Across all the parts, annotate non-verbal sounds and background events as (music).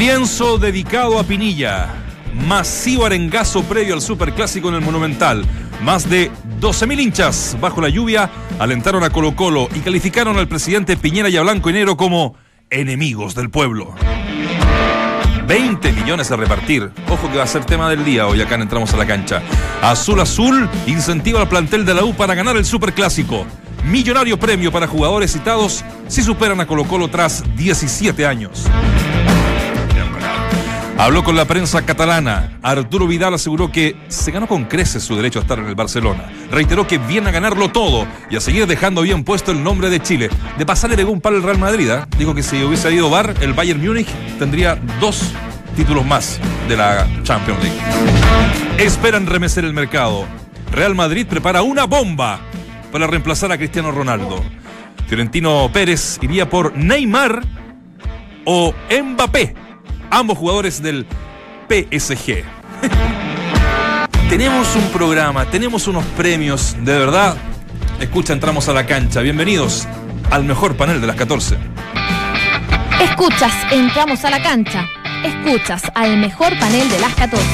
lienzo dedicado a Pinilla. Masivo arengazo previo al superclásico en el Monumental. Más de 12.000 hinchas bajo la lluvia alentaron a Colo Colo y calificaron al presidente Piñera y a Blanco y como enemigos del pueblo. 20 millones a repartir. Ojo que va a ser tema del día hoy acá en entramos a la cancha. Azul Azul incentiva al plantel de la U para ganar el superclásico. Millonario premio para jugadores citados si superan a Colo Colo tras 17 años. Habló con la prensa catalana. Arturo Vidal aseguró que se ganó con creces su derecho a estar en el Barcelona. Reiteró que viene a ganarlo todo y a seguir dejando bien puesto el nombre de Chile. De pasar le pegó un palo el Real Madrid. ¿eh? Dijo que si hubiese ido Bar, el Bayern Múnich tendría dos títulos más de la Champions League. Esperan remecer el mercado. Real Madrid prepara una bomba para reemplazar a Cristiano Ronaldo. Fiorentino Pérez iría por Neymar o Mbappé ambos jugadores del PSG. (laughs) tenemos un programa, tenemos unos premios, de verdad. Escucha, entramos a la cancha. Bienvenidos al mejor panel de las 14. Escuchas, entramos a la cancha. Escuchas al mejor panel de las 14,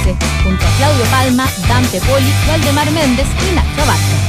junto a Claudio Palma, Dante Poli, Valdemar Méndez y Nacho Vázquez.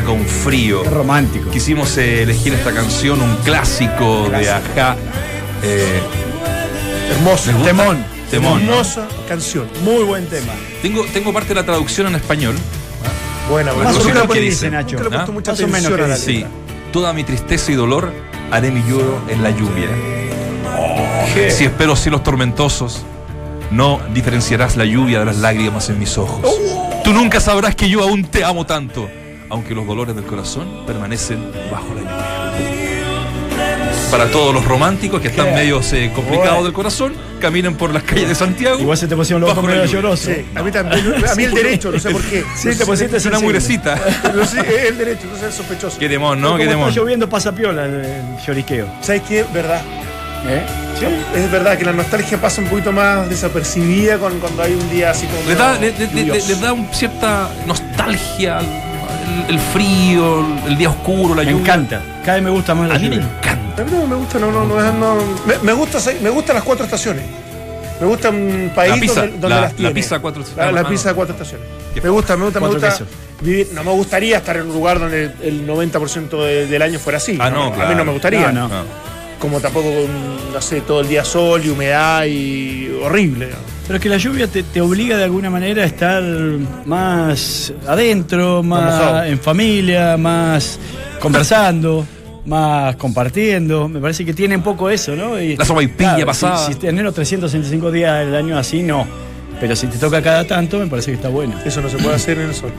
Día con frío. romántico. Quisimos eh, elegir esta canción, un clásico de Aja. Eh, Hermoso. Temón. Temón. Hermosa canción. Muy buen tema. Tengo, tengo parte de la traducción en español. Buena, buena. Más o menos que dice Nacho. ¿Ah? Mucha Más o menos que dice. Sí. Toda mi tristeza y dolor haré mi lloro en la lluvia. Oh, si espero cielos tormentosos, no diferenciarás la lluvia de las lágrimas en mis ojos. Oh. Tú nunca sabrás que yo aún te amo tanto, aunque los dolores del corazón permanecen bajo la lluvia. Para todos los románticos que están medio eh, complicados del corazón, caminen por las calles de Santiago. Igual se te pusieron los ojos medio llorosos. Sí, a mí también. A mí el derecho, no sé por qué. Sí, te pusiste una murecita. sí, el derecho, no sé, sospechoso. Qué demon, ¿no? Qué demon. Está lloviendo pasa piola el, el lloriqueo. ¿Sabes qué? Verdad. ¿Eh? Es verdad que la nostalgia pasa un poquito más desapercibida cuando hay un día así como. Le da, le, da cierta nostalgia el, frío, el día oscuro, la lluvia. Me encanta. Cada vez me gusta más la A mí me encanta. A mí no me gusta, no, no, no, me, gusta, me gustan las cuatro estaciones. Me gusta un país donde, las tiene. La pizza cuatro estaciones. La, pizza cuatro estaciones. Me gusta, me gusta, me gusta. Vivir, no me gustaría estar en un lugar donde el 90% del año fuera así. Ah, no, A mí no me gustaría. no como tampoco, no sé, todo el día sol y humedad y horrible. Pero es que la lluvia te, obliga de alguna manera a estar más adentro, más en familia, más conversando, más compartiendo. Me parece que tiene un poco eso, ¿no? Y, la sopaipilla pasada. Si, si tener los 365 días del año así, no. Pero si te toca cada tanto, me parece que está bueno. Eso no se puede hacer en el sol.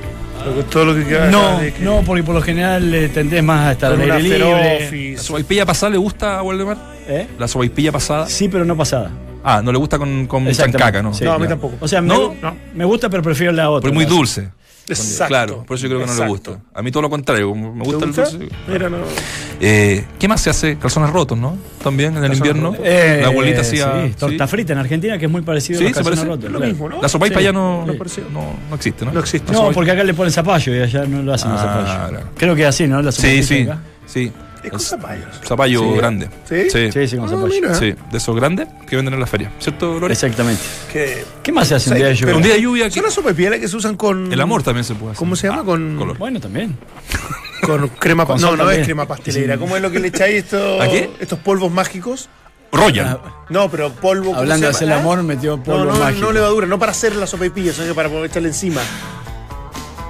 Todo lo que queda no, no, porque por lo general eh, tendés más a estar en aire libre. ¿La sobaipilla pasada le gusta a Waldemar? ¿Eh? ¿La sobaipilla pasada? Sí, pero no pasada. Ah, no le gusta con, con chancaca, ¿no? no, a mí tampoco. O sea, me, me gusta, pero prefiero la otra. Pero muy dulce. Exacto. Claro, por eso yo creo que no le gusta. A mí todo lo contrario, me gusta ¿Te el dulce. Mira, no. Eh, ¿Qué más se hace? Calzones rotos, ¿no? También en el invierno. Eh, la abuelita hacía. sí, torta frita en Argentina, que es muy parecido Sí, a los calzones parece. rotos, Es lo claro. mismo, ¿no? La sopaipa Sí. ya no, No no, no, existe, ¿no? No existe. No, porque acá le ponen zapallo y allá no lo hacen los Ah, zapallos. claro. Creo que es así, ¿no? La Sí, sopapita sí. acá. Sí. Es con zapallos. Zapallo Sí. grande. ¿Sí? Sí. Sí, sí, con Ah, zapallo. mira. Sí, de esos grandes que venden en la feria. ¿Cierto, Lore? Exactamente. Que- ¿Qué más se hace un día de lluvia? Un día de lluvia Son las sopaipillas que se usan con. el amor también se puede hacer. ¿Cómo se llama? Ah, Con- color. Bueno, también. Con crema Con No, no también. es crema pastelera. Sí. ¿Cómo es lo que le echáis estos, ¿A qué? estos polvos mágicos? Royal. No, pero polvo. ¿cómo Hablando de hacer el amor, metió No, polvo no, mágico. no levadura, no para hacer la sopaipilla, sino que para echarle encima.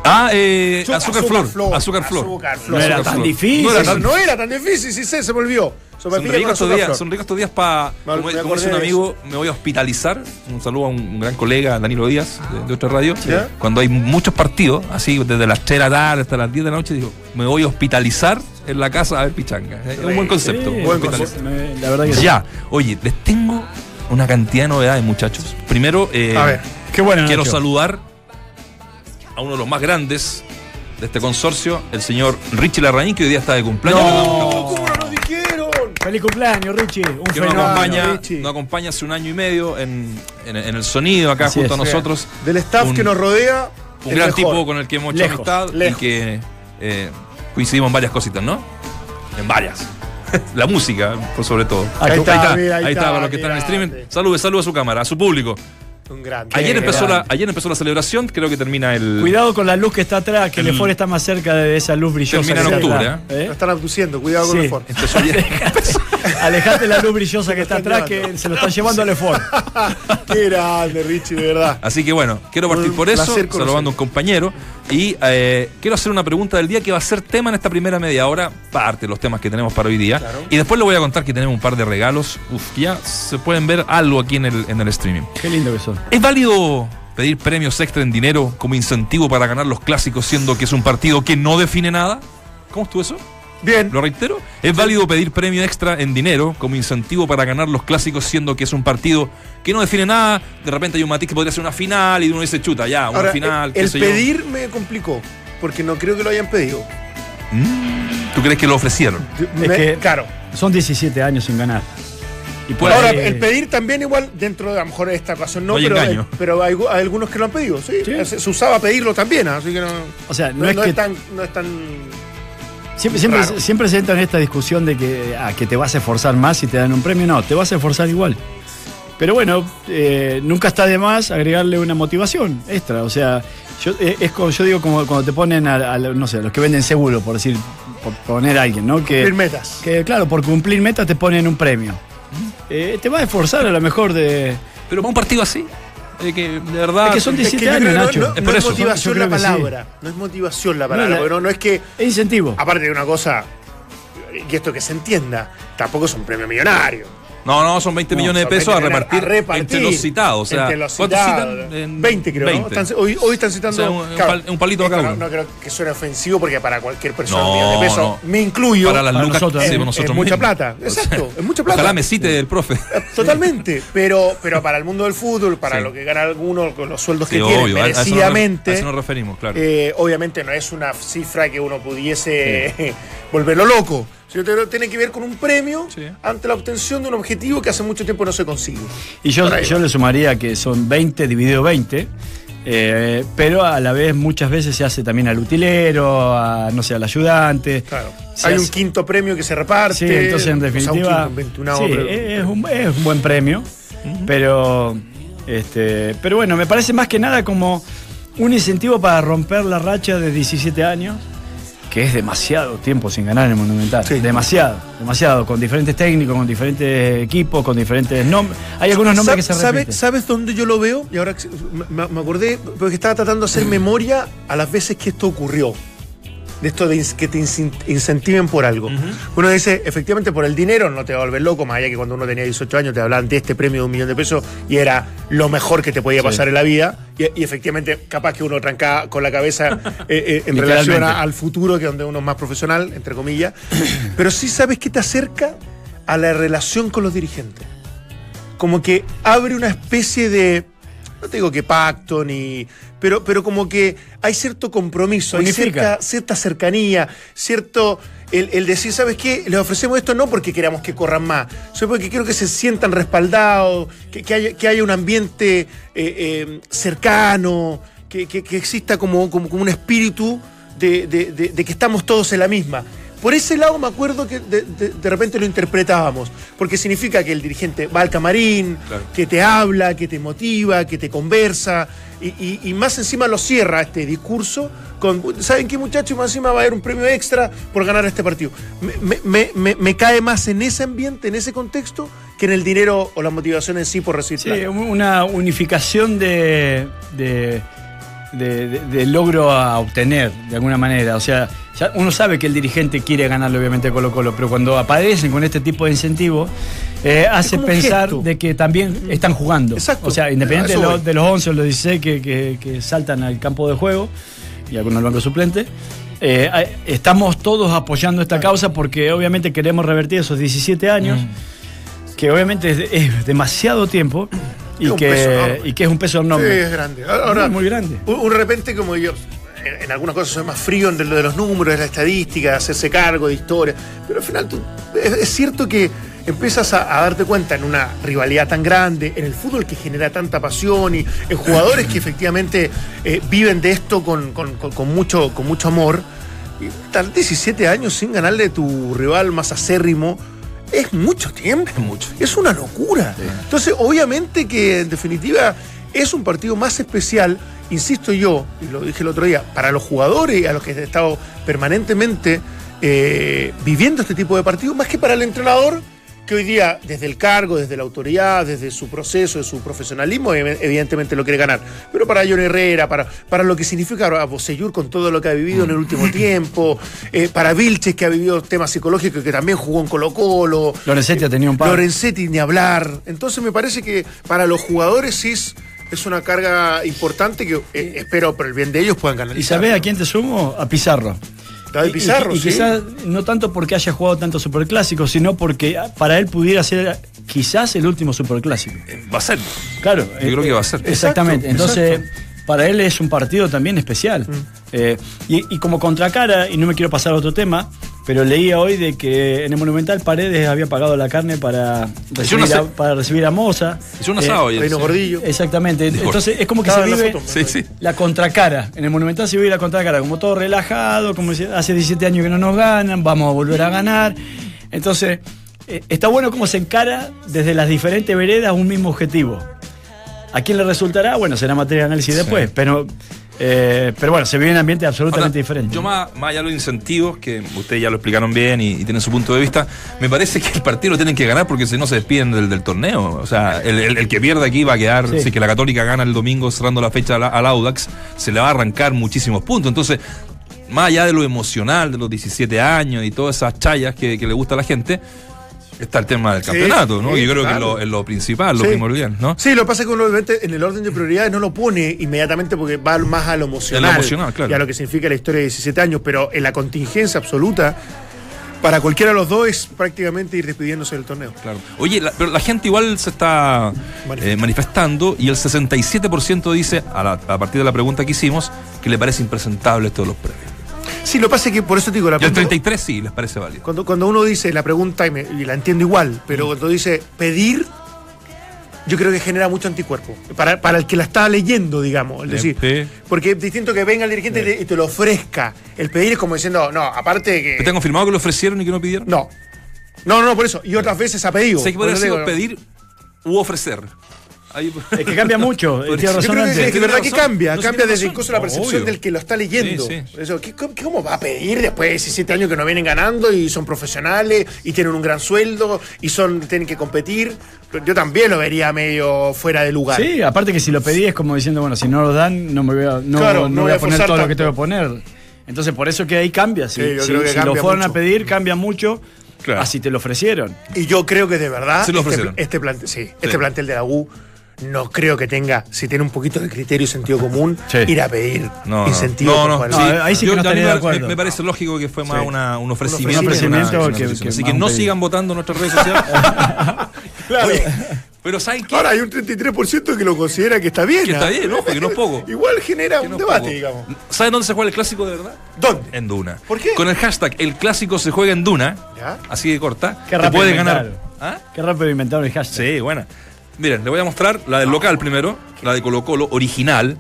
Ah, eh, azúcar, flor. Azúcar flor. Azúcar flor. No era tan difícil. No era tan no era tan difícil, sí sé, se me olvidó. Son ricos estos días, son ricos estos días para, como, como dice un amigo, me voy a hospitalizar. Un saludo a un, gran colega, Danilo Díaz, de, de otra radio. Cuando hay muchos partidos, así desde las 3 de la tarde hasta las 10 de la noche, digo, me voy a hospitalizar en la casa a ver pichanga. Es un buen concepto. Sí, Buen me- La verdad que sí. Ya, oye, les tengo una cantidad de novedades, muchachos. Primero, eh, A ver. Qué bueno, quiero Nacho. saludar a uno de los más grandes de este consorcio, el señor Richie Larraín, que hoy día está de cumpleaños. No, ¿cómo no nos dijeron? Feliz cumpleaños, Richie. Un que nos fenómeno. acompaña, Richie. nos acompaña hace un año y medio en, en- en el sonido acá Así junto es. a nosotros. Del staff Un- que nos rodea. Un el gran mejor. tipo con el que hemos hecho Lejos, amistad lejos. y que eh, coincidimos en varias cositas, ¿no? En varias. (laughs) La música, por sobre todo. Ahí Ahí está, está, ahí mira, ahí está, para los que están en el streaming. Salude, salude a su cámara, a su público. Un grande. Ayer Qué empezó, la, ayer empezó la celebración, creo que termina el. Cuidado con la luz que está atrás, que el El- Lefort está más cerca de esa luz brillosa. Termina en está octubre, Lo ¿eh? están abduciendo, cuidado con Sí. el Ford. (laughs) Empezó ayer. Alejate la luz brillosa que está atrás, que se lo están llevando al Lefort. (laughs) Qué grande, Richie, de verdad. Así que bueno, quiero partir por eso, saludando a un compañero. Y eh, quiero hacer una pregunta del día que va a ser tema en esta primera media hora, parte de los temas que tenemos para hoy día. Claro. Y después le voy a contar que tenemos un par de regalos. Uf, ya se pueden ver algo aquí en el, en el streaming. Qué lindo que son. ¿Es válido pedir premios extra en dinero como incentivo para ganar los clásicos, siendo que es un partido que no define nada? ¿Cómo estuvo eso? Bien. Lo reitero. ¿Es válido pedir premio extra en dinero como incentivo para ganar los clásicos, siendo que es un partido que no define nada? De repente hay un matiz que podría ser una final y uno dice, chuta, ya, una Ahora, final. el, qué el sé yo. pedir me complicó, porque no creo que lo hayan pedido. Mm, ¿Tú crees que lo ofrecieron? Que- claro. Son 17 años sin ganar. Y por Ahora, el pedir también igual, dentro de a lo mejor esta ocasión no, No hay pero, pero hay, hay algunos que lo han pedido, sí. Sí. Se, se usaba pedirlo también, así que no, O sea, no, no, es no que. es tan, no es tan... Siempre, siempre, raro. siempre se entra en esta discusión de que, ah, que te vas a esforzar más si te dan un premio. No, te vas a esforzar igual. Pero bueno, eh, nunca está de más agregarle una motivación extra. O sea, yo, eh, es como, yo digo como cuando te ponen a, a, no sé, a los que venden seguro, por decir, por poner a alguien, ¿no? Que, Cumplir metas. que claro, por cumplir metas te ponen un premio. Eh, te vas a esforzar a lo mejor de. Pero para un partido así, eh, que de verdad. Es que son Es que 17 años, no- Nacho. No, Es no por es eso. motivación la que sí. palabra. No es motivación la palabra. la- no, no es que, Es incentivo. aparte de una cosa, y esto que se entienda, tampoco es un premio millonario. No, no, son 20 No, millones de pesos a 20 repartir, a repartir entre los citados. O sea, entre los ¿cuántos citados. citan? En 20 creo, 20. ¿no? Están- hoy, hoy están citando... O sea, un- un pal- un palito a cada no, uno. no creo que suene ofensivo porque para cualquier persona No, un millón de pesos, no. me incluyo, Para las Para lucas nosotros, sí, nosotros mucha plata. O sea, Exacto, es mucha plata. Ojalá me cite el profe. (laughs) Totalmente, pero, pero para el mundo del fútbol, para Sí. lo que gana alguno, con los sueldos que Sí, tiene, merecidamente, a eso nos referimos, claro. eh, obviamente no es una cifra que uno pudiese (laughs) volverlo loco. Sino que tiene que ver con un premio Sí. ante la obtención de un objetivo que hace mucho tiempo no se consigue. Y yo, le sumaría que son 20 dividido 20, eh, pero a la vez muchas veces se hace también al utilero, a, no sé, al ayudante. Claro. Hay un quinto premio que se reparte. Sí, entonces en o sea, un definitiva quinto, un veintunavo sí, premio. es, un, es un buen premio, pero, este, pero bueno, me parece más que nada como un incentivo para romper la racha de 17 años, que es demasiado tiempo sin ganar en el Monumental. Sí. Demasiado, demasiado, con diferentes técnicos, con diferentes equipos, con diferentes nombres. Hay algunos nombres que se ¿Sabe- repiten. ¿Sabes dónde yo lo veo? Y ahora me acordé, porque estaba tratando de hacer memoria a las veces que esto ocurrió. De esto de que te incentiven por algo. Uno dice, efectivamente, por el dinero no te va a volver loco, más allá que cuando uno tenía 18 años te hablaban de este premio de un millón de pesos y era lo mejor que te podía pasar en la vida. Y, y efectivamente, capaz que uno trancaba con la cabeza eh, eh, en (laughs) relación a- al futuro, que es donde uno es más profesional, entre comillas. (clears throat) Pero sí sabes que te acerca a la relación con los dirigentes como que abre una especie de no te digo que pacto ni. Pero, pero como que hay cierto compromiso, hay cierta, cierta cercanía, cierto. El, el decir, ¿sabes qué? Les ofrecemos esto no porque queramos que corran más, sino porque quiero que se sientan respaldados, que, que haya, que haya un ambiente eh, eh, cercano, que, que- que exista como, como, como un espíritu de, de- de- de que estamos todos en la misma. Por ese lado me acuerdo que de, de- de repente lo interpretábamos, porque significa que el dirigente va al camarín, Claro. que te habla, que te motiva, que te conversa, y, y- y más encima lo cierra este discurso con, ¿saben qué muchachos? Más encima va a haber un premio extra por ganar este partido. Me, me- me- me- me cae más en ese ambiente, en ese contexto, que en el dinero o la motivación en sí por recibir Sí, plata. una unificación de, de, de- de- de logro a obtener, de alguna manera. O sea, ya uno sabe que el dirigente quiere ganarle, obviamente, Colo Colo, pero cuando aparecen con este tipo de incentivos, eh, hace pensar gesto. de que también están jugando. Exacto. O sea, independiente de, lo- los 11 o los 16 que, que- que saltan al campo de juego y algunos al banco suplente. eh, estamos todos apoyando esta causa porque obviamente queremos revertir esos 17 años que obviamente es, es demasiado tiempo y Es que, y que es un peso enorme. Sí, es grande. Ahora, muy, muy grande. Un, un repente como yo, en, en algunas cosas soy más frío en lo de los números, de la estadística, de hacerse cargo de historia, pero al final tú- es, es cierto que empiezas a, a darte cuenta en una rivalidad tan grande, en el fútbol que genera tanta pasión y en jugadores que efectivamente eh, viven de esto con, con- con- con mucho, con mucho amor. Y estar 17 años sin ganarle a tu rival más acérrimo es mucho tiempo. Es mucho. Es una locura. Entonces, obviamente que en definitiva es un partido más especial, insisto yo, y lo dije el otro día, para los jugadores y a los que han estado permanentemente eh, viviendo este tipo de partidos, más que para el entrenador, que hoy día, desde el cargo, desde la autoridad, desde su proceso, de su profesionalismo, ev- evidentemente lo quiere ganar. Pero para John Herrera, para, para lo que significa a Bosellur con todo lo que ha vivido en el último tiempo, eh, para Vilches, que ha vivido temas psicológicos, que también jugó en Colo-Colo, Lorenzetti ha tenido un par. Lorenzetti ni hablar. Entonces me parece que para los jugadores sí es, es una carga importante que eh, espero por el bien de ellos puedan ganar. ¿Y sabés a quién te sumo? A Pizarro. Y- Pizarro, y, y sí. quizás no tanto porque haya jugado tanto superclásico, sino porque para él pudiera ser quizás el último superclásico. Va a ser. Claro. Yo creo que va a ser. Exactamente. Exacto, Entonces, exacto. para él es un partido también especial. Eh, y, y como contracara, y no me quiero pasar a otro tema, pero leía hoy de que en el Monumental Paredes había pagado la carne para recibir, una a, se- para recibir a Moza. Es un Eh, asado ayer, Reino. Gordillo. Exactamente. Entonces es como que se vive foto. Sí, sí. la contracara. En el Monumental se vive la contracara, como todo relajado, como hace 17 años que no nos ganan, vamos a volver a ganar. Entonces, eh, está bueno cómo se encara desde las diferentes veredas un mismo objetivo. ¿A quién le resultará? Bueno, será materia de análisis Sí. después, pero, eh, pero bueno, se vive en un ambiente absolutamente Ahora, diferente. Yo más, más allá de los incentivos, que ustedes ya lo explicaron bien y, y tienen su punto de vista, me parece que el partido lo tienen que ganar porque si no se despiden del, del torneo. O sea, el, el- el que pierda aquí va a quedar, Sí. si es que la Católica gana el domingo cerrando la fecha al, al Audax, se le va a arrancar muchísimos puntos. Entonces, más allá de lo emocional, de los 17 años y todas esas chayas que, que le gusta a la gente, está el tema del Sí, campeonato, ¿no? sí, Yo creo que es lo, es lo principal, lo Sí. primordial, ¿no? Sí, lo que pasa es que uno obviamente en el orden de prioridades no lo pone inmediatamente porque va más a lo emocional. A lo emocional, claro. Y a lo que significa la historia de 17 años, pero en la contingencia absoluta, para cualquiera de los dos es prácticamente ir despidiéndose del torneo. Claro. Oye, la- pero la gente igual se está eh, manifestando y el 67% dice, a, la- a partir de la pregunta que hicimos, que le parece impresentable esto de los premios. Sí, lo que pasa es que por eso te digo, la Y el pregunta- 33 sí les parece válido. Cuando, cuando uno dice la pregunta, y, me- y la entiendo igual, pero Mm. cuando dice pedir, yo creo que genera mucho anticuerpo. Para, para el que la está leyendo, digamos. Es decir, Sí. porque es distinto que venga el dirigente y te- y te lo ofrezca. El pedir es como diciendo, no, aparte de que. ¿Te han confirmado que lo ofrecieron y que no pidieron? No. No, no, por eso. Y otras veces ha pedido. Sé que Por podría digo, pedir u ofrecer. Ahí- Es que cambia mucho, (laughs) Por tiene eso- Yo razón creo que, antes. es que verdad que cambia, No, cambia desde incluso la percepción Obvio. del que lo está leyendo. Sí, Eso, ¿qué, cómo- cómo va a pedir después de 17 años que no vienen ganando y son profesionales y tienen un gran sueldo y son tienen que competir? Yo también lo vería medio fuera de lugar. Sí, aparte que si lo pedí es como diciendo, bueno, si no lo dan, no me voy a, no, Claro, no no voy voy a poner forzar todo lo que tengo que poner. Entonces, por eso que ahí cambia. Si, Sí, yo si- creo que si lo fueron a pedir, cambia mucho. Claro. Así te lo ofrecieron. Y yo creo que de verdad Se lo este, ofrecieron. este plantel, sí, este plantel de la U no creo que tenga, si tiene un poquito de criterio y sentido común, Sí. ir a pedir No, no. incentivo. Ahí sí que no a mí estaría de me- acuerdo. Me, me parece lógico que fue más Sí. una- un ofrecimiento. Un ofrecimiento que una- que- que una que Así que no pedido. sigan votando en nuestras redes sociales. (laughs) Claro. Oye, pero ¿saben qué? Ahora hay un 33% que lo considera que está bien. Que está ¿ah? bien, ojo, que no es poco. (laughs) Igual genera Que un no debate, poco. digamos. ¿Saben dónde se juega el clásico de verdad? ¿Dónde? En Duna. ¿Por qué? Con el hashtag El clásico se juega en Duna, ¿Ya? así de corta, Qué te puede ganar. inventaron. ¿Ah? Qué rápido inventaron el hashtag. Sí, buena. Miren, le voy a mostrar la del local primero, la de Colo Colo, original.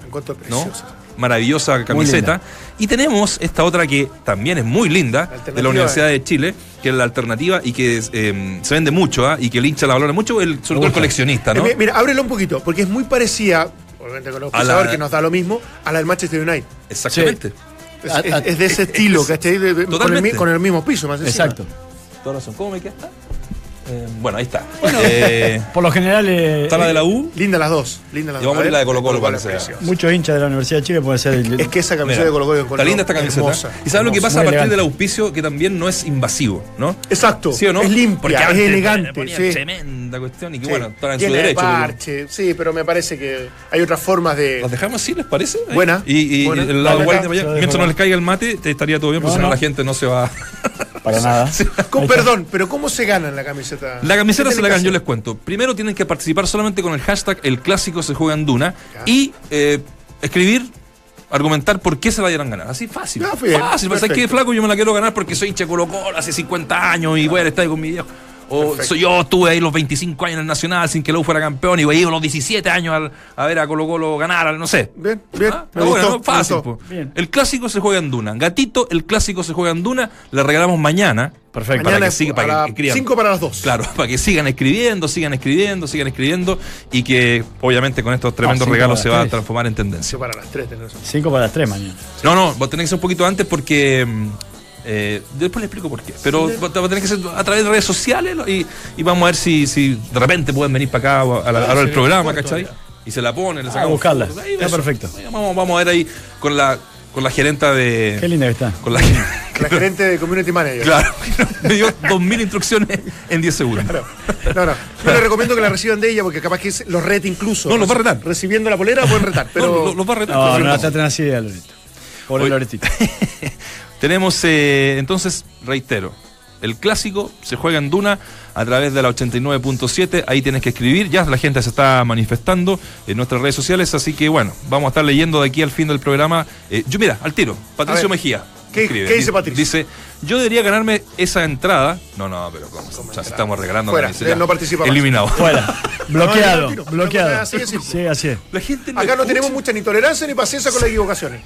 ¿no? Maravillosa camiseta. Y tenemos esta otra que también es muy linda, de la Universidad eh. de Chile, que es la alternativa y que es, eh, se vende mucho, ¿ah? y que el hincha la valora mucho, el, sobre todo el coleccionista, ¿no? Eh, mi- Mira, ábrelo un poquito, porque es muy parecida, obviamente con los A la- que nos da lo mismo, a la del Manchester United. Exactamente. Es, A- es- a- es de ese estilo, ¿cachai? De- de- con, con el mismo piso, más encima. Exacto. Toda razón. ¿Cómo me queda esta? Eh, bueno, ahí está. Eh, (laughs) Por lo general, eh, está la de la U. Linda las dos. Linda las Y dos. vamos a ver la de Colo Colo es sea. preciosa. muchos hinchas de la Universidad de Chile pueden ser el, Es que esa camiseta Mira, de Colo Colo Está linda esta camiseta. Hermosa. y sabes lo que pasa a partir elegante. del auspicio, que también no es invasivo, ¿no? Exacto. ¿Sí o no? Es Porque limpia, es antes le elegante. Sí. Tremenda cuestión y que Sí. bueno, están en su Llena de derecho. pero- parche, sí, pero me parece que hay otras formas de. ¿Las dejamos así, les parece? Buena, Y, y buena. el lado guay de mientras no les caiga el mate, te estaría todo bien, porque si no. la gente no se va. (laughs) para nada. (laughs) Con- Ahí está. perdón, pero ¿cómo se gana la camiseta? La camiseta ¿Qué se la ganan, que yo les cuento. Primero tienen que participar solamente con el hashtag El clásico se juega en Duna Ya. y eh, escribir, argumentar por qué se la dieran ganar. Así fácil. Ya, bien, fácil. ¿Sabes qué, perfecto. flaco? Yo me la quiero ganar porque soy hincha Colo Colo hace 50 años y voy al estadio con mi viejo. O soy yo estuve ahí los 25 años en el Nacional sin que la U fuera campeón y voy a ir los 17 años al- a ver a Colo Colo ganar, al- no sé. Bien, bien. Ah, me bueno, gustó, ¿no? Fácil, me gustó. po. Bien. El clásico se juega en Duna. Gatito, el clásico se juega en Duna. Le regalamos mañana. Perfecto. Para Mañana que siga, para las que escriban. 5 para las 2. Claro, (laughs) para que sigan escribiendo, sigan escribiendo, sigan escribiendo y que obviamente con estos tremendos cinco regalos para se va a tres. transformar en tendencia. 5 para las 3, tenés. 5 para las 3 mañana. No, no, va a tener que ser un poquito antes porque mm, eh, después le explico por qué. Pero va va a tener que ser a través de redes sociales ¿no? y, y vamos a ver si, si de repente pueden venir para acá a la, a hora del programa, ¿cachai? Y se la ponen, le A sacamos buscarla. fotos. Ahí, Está perfecto. Vamos, vamos a ver ahí con la, con la gerenta de... Qué linda que está. Con la, La gerente de Community Manager. claro, me dio 2.000 instrucciones en 10 segundos. Claro. No, no. Yo les recomiendo que la reciban de ella porque capaz que los rete incluso. No, los va a retar. Recibiendo la polera pueden retar. Pero No, lo- los va a retar. No, no Pero- la traten así a Loreto. Pobre. Loretito. (laughs) Tenemos, eh, entonces, reitero, el clásico se juega en Duna a través de la 89.7. Ahí tienes que escribir. Ya la gente se está manifestando en nuestras redes sociales. Así que, bueno, vamos a estar leyendo de aquí al fin del programa. Eh, yo, mira, al tiro, Patricio Mejía. ¿qué- qué dice Di- Patricio? Dice: Yo debería ganarme esa entrada. No, no, pero ¿cómo? O sea, estamos regalando Fuera, no participa más. Eliminado. Fuera. Bloqueado. no, no, no, bloqueado. así es. Sí, así es. La gente acá no tenemos mucha ni tolerancia ni paciencia con las equivocaciones.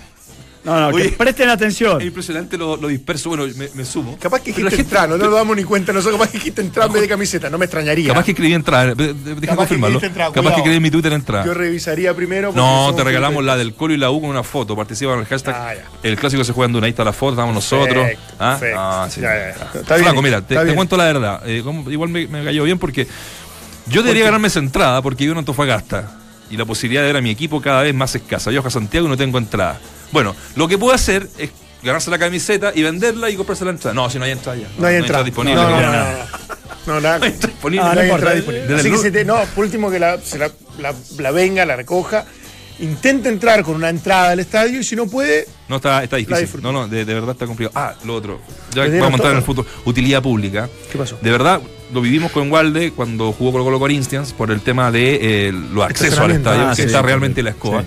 No, no, Oye. que presten atención. Es impresionante lo, lo disperso. Bueno, me, me sumo. Capaz que dijiste entrar, no nos (laughs) damos ni cuenta nosotros. Capaz que dijiste entrar en vez de camiseta. No me extrañaría. Capaz que escribí entrar. Capaz que confirmarlo. entrar, Capaz que escribí en mi Twitter entrar. Yo revisaría primero. porque No, te regalamos la del Colo y la U con una foto. Participa en el hashtag. Ah, el clásico se juega en Duna. Ahí está la foto, estamos nosotros. Perfecto, ¿Ah? perfecto. Ah, sí. Ya, ya, ya. Está Flaco, bien, mira, está te, cuento la verdad. Eh, como- igual me, me cayó bien porque yo debería ganarme esa entrada porque vivo en Antofagasta. Y la posibilidad de ver a mi equipo cada vez más escasa. Yo a Santiago no tengo entrada. Bueno, lo que puedo hacer es ganarse la camiseta y venderla y comprarse la entrada. No, si no hay entrada ya. No hay entrada. disponible. No, no, no, no, no. (laughs) nada. Hay entrada disponible. Ah, No hay entrada disponible. Desde Así que se te- no, por último que la, se la, la- la venga, la recoja, intente entrar con una entrada al estadio y si no puede, No, está, está difícil. No, no, de, de verdad está complicado. Ah, lo otro. Ya vamos a entrar en el fútbol. Utilidad pública. ¿Qué pasó? De verdad, lo vivimos con Walde cuando jugó Colo Colo Corinthians por el tema de eh, los accesos al estadio, Ah, que sí, está sí, realmente sí. la escoba.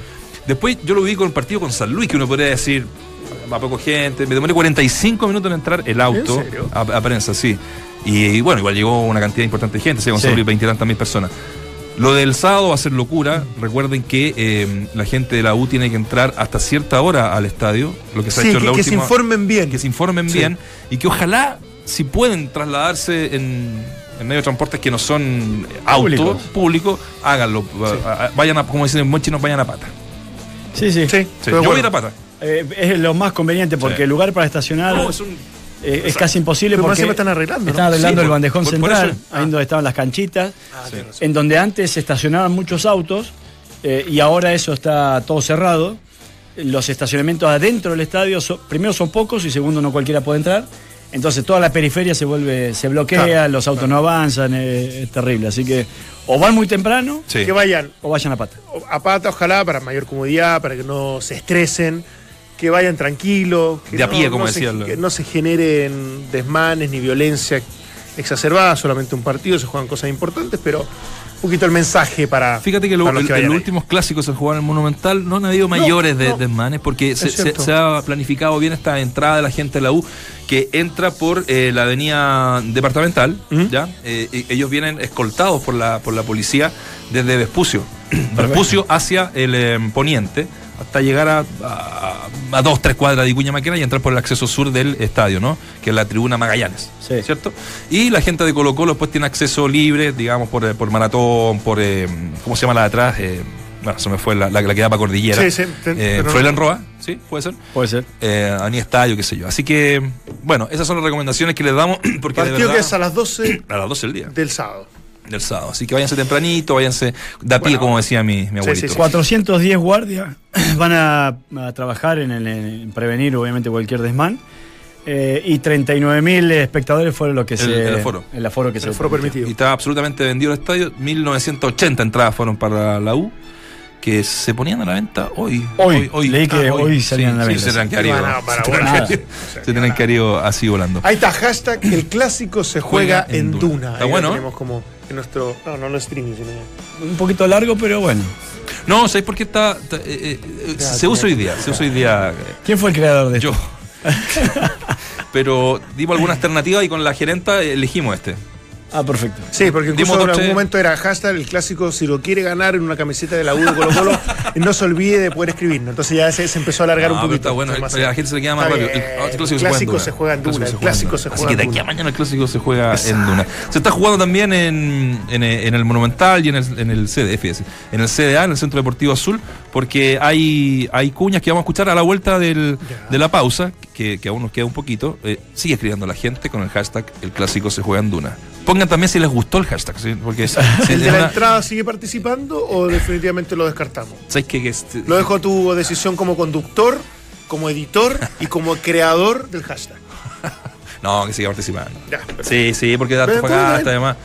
Después yo lo viví con el partido con San Luis, que uno podría decir, va poco gente. Me demoré 45 minutos en entrar el auto ¿En a, a prensa, sí. Y, y bueno, igual llegó una cantidad importante de gente, se Sí. San Luis 20 y tantas mil personas. Lo del sábado va a ser locura. Recuerden que eh, la gente de la U tiene que entrar hasta cierta hora al estadio, lo que se ha sí, hecho en que, la que se informen bien. que se informen Sí. bien y que ojalá si pueden trasladarse en, en medio de transportes que no son autos Públicos. públicos, háganlo. Vayan a, como dicen en buen chino, vayan a pata. Sí, sí. Sí, yo voy a acuerdo. ir a pata. Eh, es lo más conveniente porque Sí. el lugar para estacionar No, es un- eh, es casi imposible Pero porque están arreglando, ¿no? están arreglando el por- bandejón por- por central, ahí donde estaban las canchitas, Ah, en donde antes se estacionaban muchos autos eh, y ahora eso está todo cerrado. Los estacionamientos adentro del estadio, son- primero son pocos y segundo no cualquiera puede entrar. Entonces toda la periferia se vuelve, se bloquea, Claro, los autos no avanzan, es terrible. Así que o van muy temprano Sí. Que vayan o vayan a pata. a pata, ojalá, para mayor comodidad, para que no se estresen, que vayan tranquilos. que De a no- pie, como no se- que no se generen desmanes ni violencia exacerbada, solamente un partido, se juegan cosas importantes, pero poquito el mensaje para. Fíjate que lo, para los el- últimos clásicos se jugaron en el Monumental, no han habido mayores de- no. desmanes porque se, ha planificado bien esta entrada de la gente de la U que entra por eh, la avenida departamental. ¿ya? Eh, ellos vienen escoltados por la, por la policía desde Vespucio, (clears throat) Vespucio hacia el eh, poniente hasta llegar a, a- a dos, tres cuadras de Icuña Maquena y entrar por el acceso sur del estadio, ¿no? Que es la tribuna Magallanes, Sí. ¿cierto? Y la gente de Colo Colo pues tiene acceso libre, digamos, por, eh, por maratón, por, eh, ¿cómo se llama la de atrás? Eh, bueno, se me fue la, la, la que da para Cordillera. Sí, sí, Eh, Froilán Roa, ¿sí? ¿Puede ser? Puede ser. Eh, Avenida Estadio, qué sé yo. Así que, bueno, esas son las recomendaciones que les damos (clears throat) porque de Partido verdad, que es a las 12 (clears throat) a las 12 del día, del sábado. Del sábado. Así que váyanse tempranito, váyanse de a pie, Bueno. como decía mi, mi abuelito. sí, sí. 410 guardias (clears throat) van a, a trabajar en, el- en prevenir, obviamente, cualquier desmán. Eh, y 39.000 espectadores fueron lo que El- se. el aforo. El aforo que se. El foro permitido. Y estaba absolutamente vendido el estadio. 1980 entradas fueron para la U, que se ponían a la venta hoy. Hoy. Leí que hoy salían a la sí, venta. Se tenían que haber ido- se que- se así volando. Ahí está, hashtag el clásico se juega, Juega en en Duna. Duna. Está Ahí bueno, ¿eh? tenemos como en nuestro. No, no, no streaming, sino. Un poquito largo, pero bueno. No, ¿sabéis por qué está? está- eh, eh, Ya, se usa hoy día, se usa hoy día. eh, ¿Quién fue el creador de esto? Yo. (laughs) Pero dimos alguna alternativa y con la gerenta elegimos este. Ah, perfecto. Sí, porque incluso en algún momento era hashtag el clásico, si lo quiere ganar en una camiseta de la U de Colo Colo, (laughs) no se olvide de poder escribirnos. Entonces ya se, se empezó a alargar No, un pero poquito. está bueno, más- a la gente se le queda más rápido. El, ah, el clásico, el clásico se juega en Duna, el clásico se Así juega que en de aquí a Duna. mañana el clásico se juega Exacto. en Duna. Se está jugando también en, en, en el Monumental y en el, en el CDF, en el CDA, en el Centro Deportivo Azul, porque hay, hay cuñas que vamos a escuchar a la vuelta del- de la pausa, que, que aún nos queda un poquito. Eh, sigue escribiendo la gente con el hashtag el clásico se juega en Duna. Pongan también si les gustó el hashtag, ¿sí? porque (laughs) si ¿El de la una- entrada sigue participando o definitivamente lo descartamos? (laughs) ¿sabes qué? Que este- Lo dejo a tu decisión como conductor, como editor y como creador del hashtag. (laughs) No, que siga participando. Ya. Sí, sí, porque da bien. además.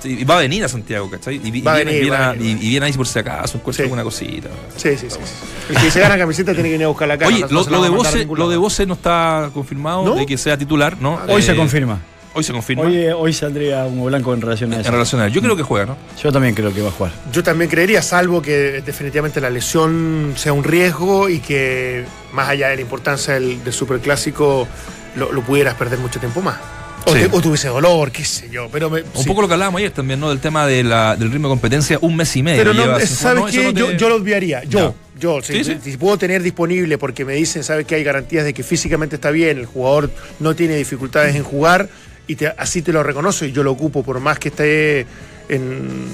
Sí, y va a venir a Santiago, ¿cachai? Y, Va y viene, venir, viene va venir. y- y viene ahí por si acaso, encuentra Sí. alguna cosita. Sí, sí, sí. sí. El que se gana camiseta tiene que venir a buscar la cara. Oye, no- lo, de Voce, lo de. Voce no está confirmado ¿No? de que sea titular, ¿no? Hoy se confirma. Hoy se confirma. Hoy, eh, hoy saldría humo blanco en relación a en eso. relación a él. Yo creo que juega, ¿no? Yo también creo que va a jugar. Yo también creería, salvo que definitivamente la lesión sea un riesgo y que más allá de la importancia del, del superclásico lo, lo pudieras perder mucho tiempo más. O, Sí. te- o tuviese dolor, qué sé yo. Pero me- Un sí. poco lo que hablábamos ayer también, ¿no? Del tema de la, del ritmo de competencia, un mes y medio. Pero no, ¿sabes qué? No yo, te- yo lo obviaría. Yo, yo, si, Sí, sí. si puedo tener disponible porque me dicen, ¿sabes que hay garantías de que físicamente está bien, el jugador no tiene dificultades en jugar y te- así te lo reconozco y yo lo ocupo por más que esté en-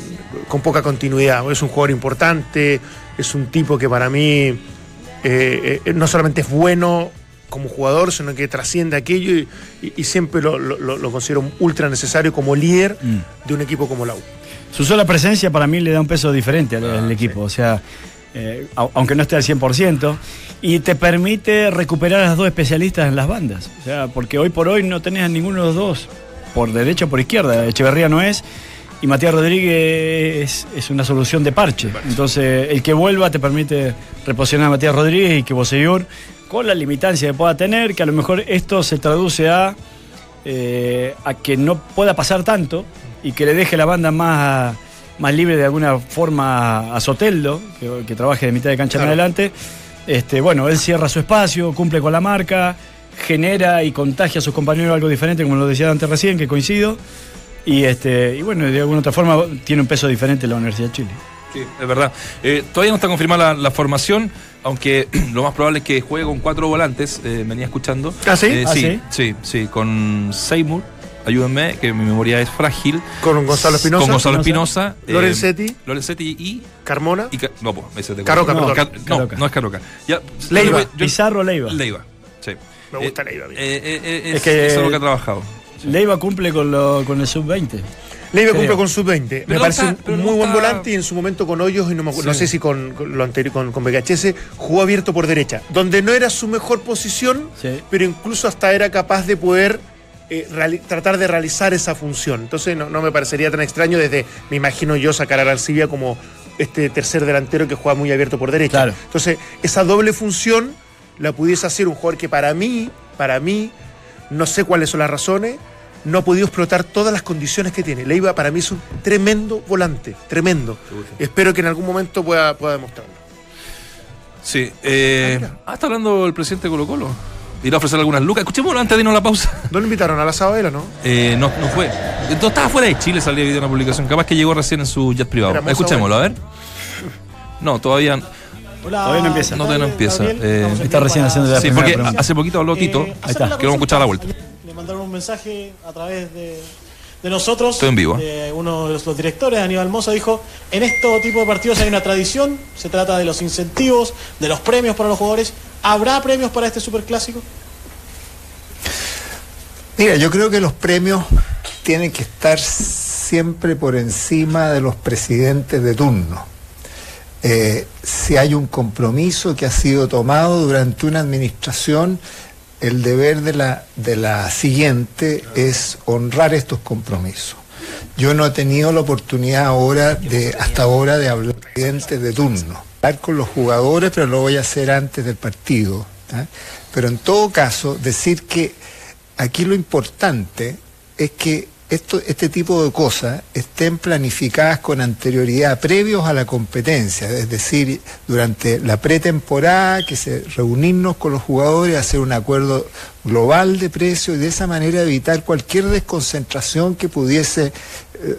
con poca continuidad. Es un jugador importante, es un tipo que para mí eh, eh, no solamente es bueno como jugador, sino que trasciende aquello y, y- y siempre lo, lo- lo- lo considero ultra necesario como líder Mm. de un equipo como la U. Su sola presencia para mí le da un peso diferente al, Ah, al equipo, o sea, eh, au- aunque no esté al 100%, y te permite recuperar a los dos especialistas en las bandas, o sea, porque hoy por hoy no tenés a ninguno de los dos, por derecha o por izquierda, Echeverría no es, y Matías Rodríguez es, es una solución de parche, entonces el que vuelva te permite reposicionar a Matías Rodríguez y que Bosellur, con la limitancia que pueda tener, que a lo mejor esto se traduce a eh, a que no pueda pasar tanto y que le deje la banda más, más libre de alguna forma a Soteldo, que, que trabaje de mitad de cancha en adelante. Este, bueno, él cierra su espacio, cumple con la marca, genera y contagia a sus compañeros algo diferente, como lo decía antes recién, que coincido. Y, este, y bueno, de alguna otra forma tiene un peso diferente la Universidad de Chile. Sí, es verdad. Eh, todavía no está confirmada la, la formación, aunque (clears throat) lo más probable es que juegue con cuatro volantes. eh, venía escuchando. ¿Ah, sí? Eh, ¿Ah, sí, sí? sí, sí, con Seymour. Ayúdenme, que mi memoria es frágil. Con Gonzalo Espinosa. Con Gonzalo Espinosa. eh, Lorenzetti. Lorenzetti y. Carmona. y Ca- no, pues, ese es de Carroca, no, perdón. Car- no, es Carroca. Ya, Leiva. yo- Pizarro Leiva. Leiva, sí. Me gusta Leiva. Eh, eh, eh, Es es, que- eso es lo que ha trabajado. Leiva cumple con, lo- con el sub-20. Leiva cumple con sub-20. Me parece un muy no buen está- volante y en su momento con Hoyos, y no, me acu- no sé si con, con lo anterior con, con BHS, jugó abierto por derecha, donde no era su mejor posición, Sí. pero incluso hasta era capaz de poder eh, tratar de realizar esa función. Entonces no, no me parecería tan extraño desde, me imagino yo, sacar a Arancibia como este tercer delantero que juega muy abierto por derecha. Claro. Entonces, esa doble función la pudiese hacer un jugador que para mí, para mí, no sé cuáles son las razones, no ha podido explotar todas las condiciones que tiene. Leiva para mí es un tremendo volante, tremendo. Espero que en algún momento pueda, pueda demostrarlo. Sí. Eh, ah, está hablando el presidente Colo Colo. Irá a ofrecer algunas lucas. Escuchémoslo antes de irnos a la pausa. (laughs) ¿No lo invitaron a la sabadela, no? Eh, no, no fue. Entonces estaba fuera de Chile, salía video una publicación. Capaz que llegó recién en su jet privado. Escuchémoslo, a ver. No, todavía Hola, Todavía no empieza. no, todavía no empieza. Gabriel. Eh, está recién para- haciendo la sí, primera porque pregunta. hace poquito habló Tito. Eh, Ahí está. la Queremos escuchar a la vuelta. Le mandaron un mensaje a través de, de nosotros. Estoy en vivo. de uno de los, los directores, Aníbal Moza, dijo: En este tipo de partidos hay una tradición. Se trata de los incentivos, de los premios para los jugadores. ¿Habrá premios para este superclásico? Mira, yo creo que los premios tienen que estar siempre por encima de los presidentes de turno. Eh, si hay un compromiso que ha sido tomado durante una administración, el deber de la, de la siguiente es honrar estos compromisos. Yo no he tenido la oportunidad ahora de, hasta ahora de hablar con presidentes de turno, con los jugadores, pero lo voy a hacer antes del partido. ¿ah? Pero en todo caso, decir que aquí lo importante es que esto, este tipo de cosas estén planificadas con anterioridad, previos a la competencia, es decir, durante la pretemporada, que se reunirnos con los jugadores, hacer un acuerdo global de precios y de esa manera evitar cualquier desconcentración que pudiese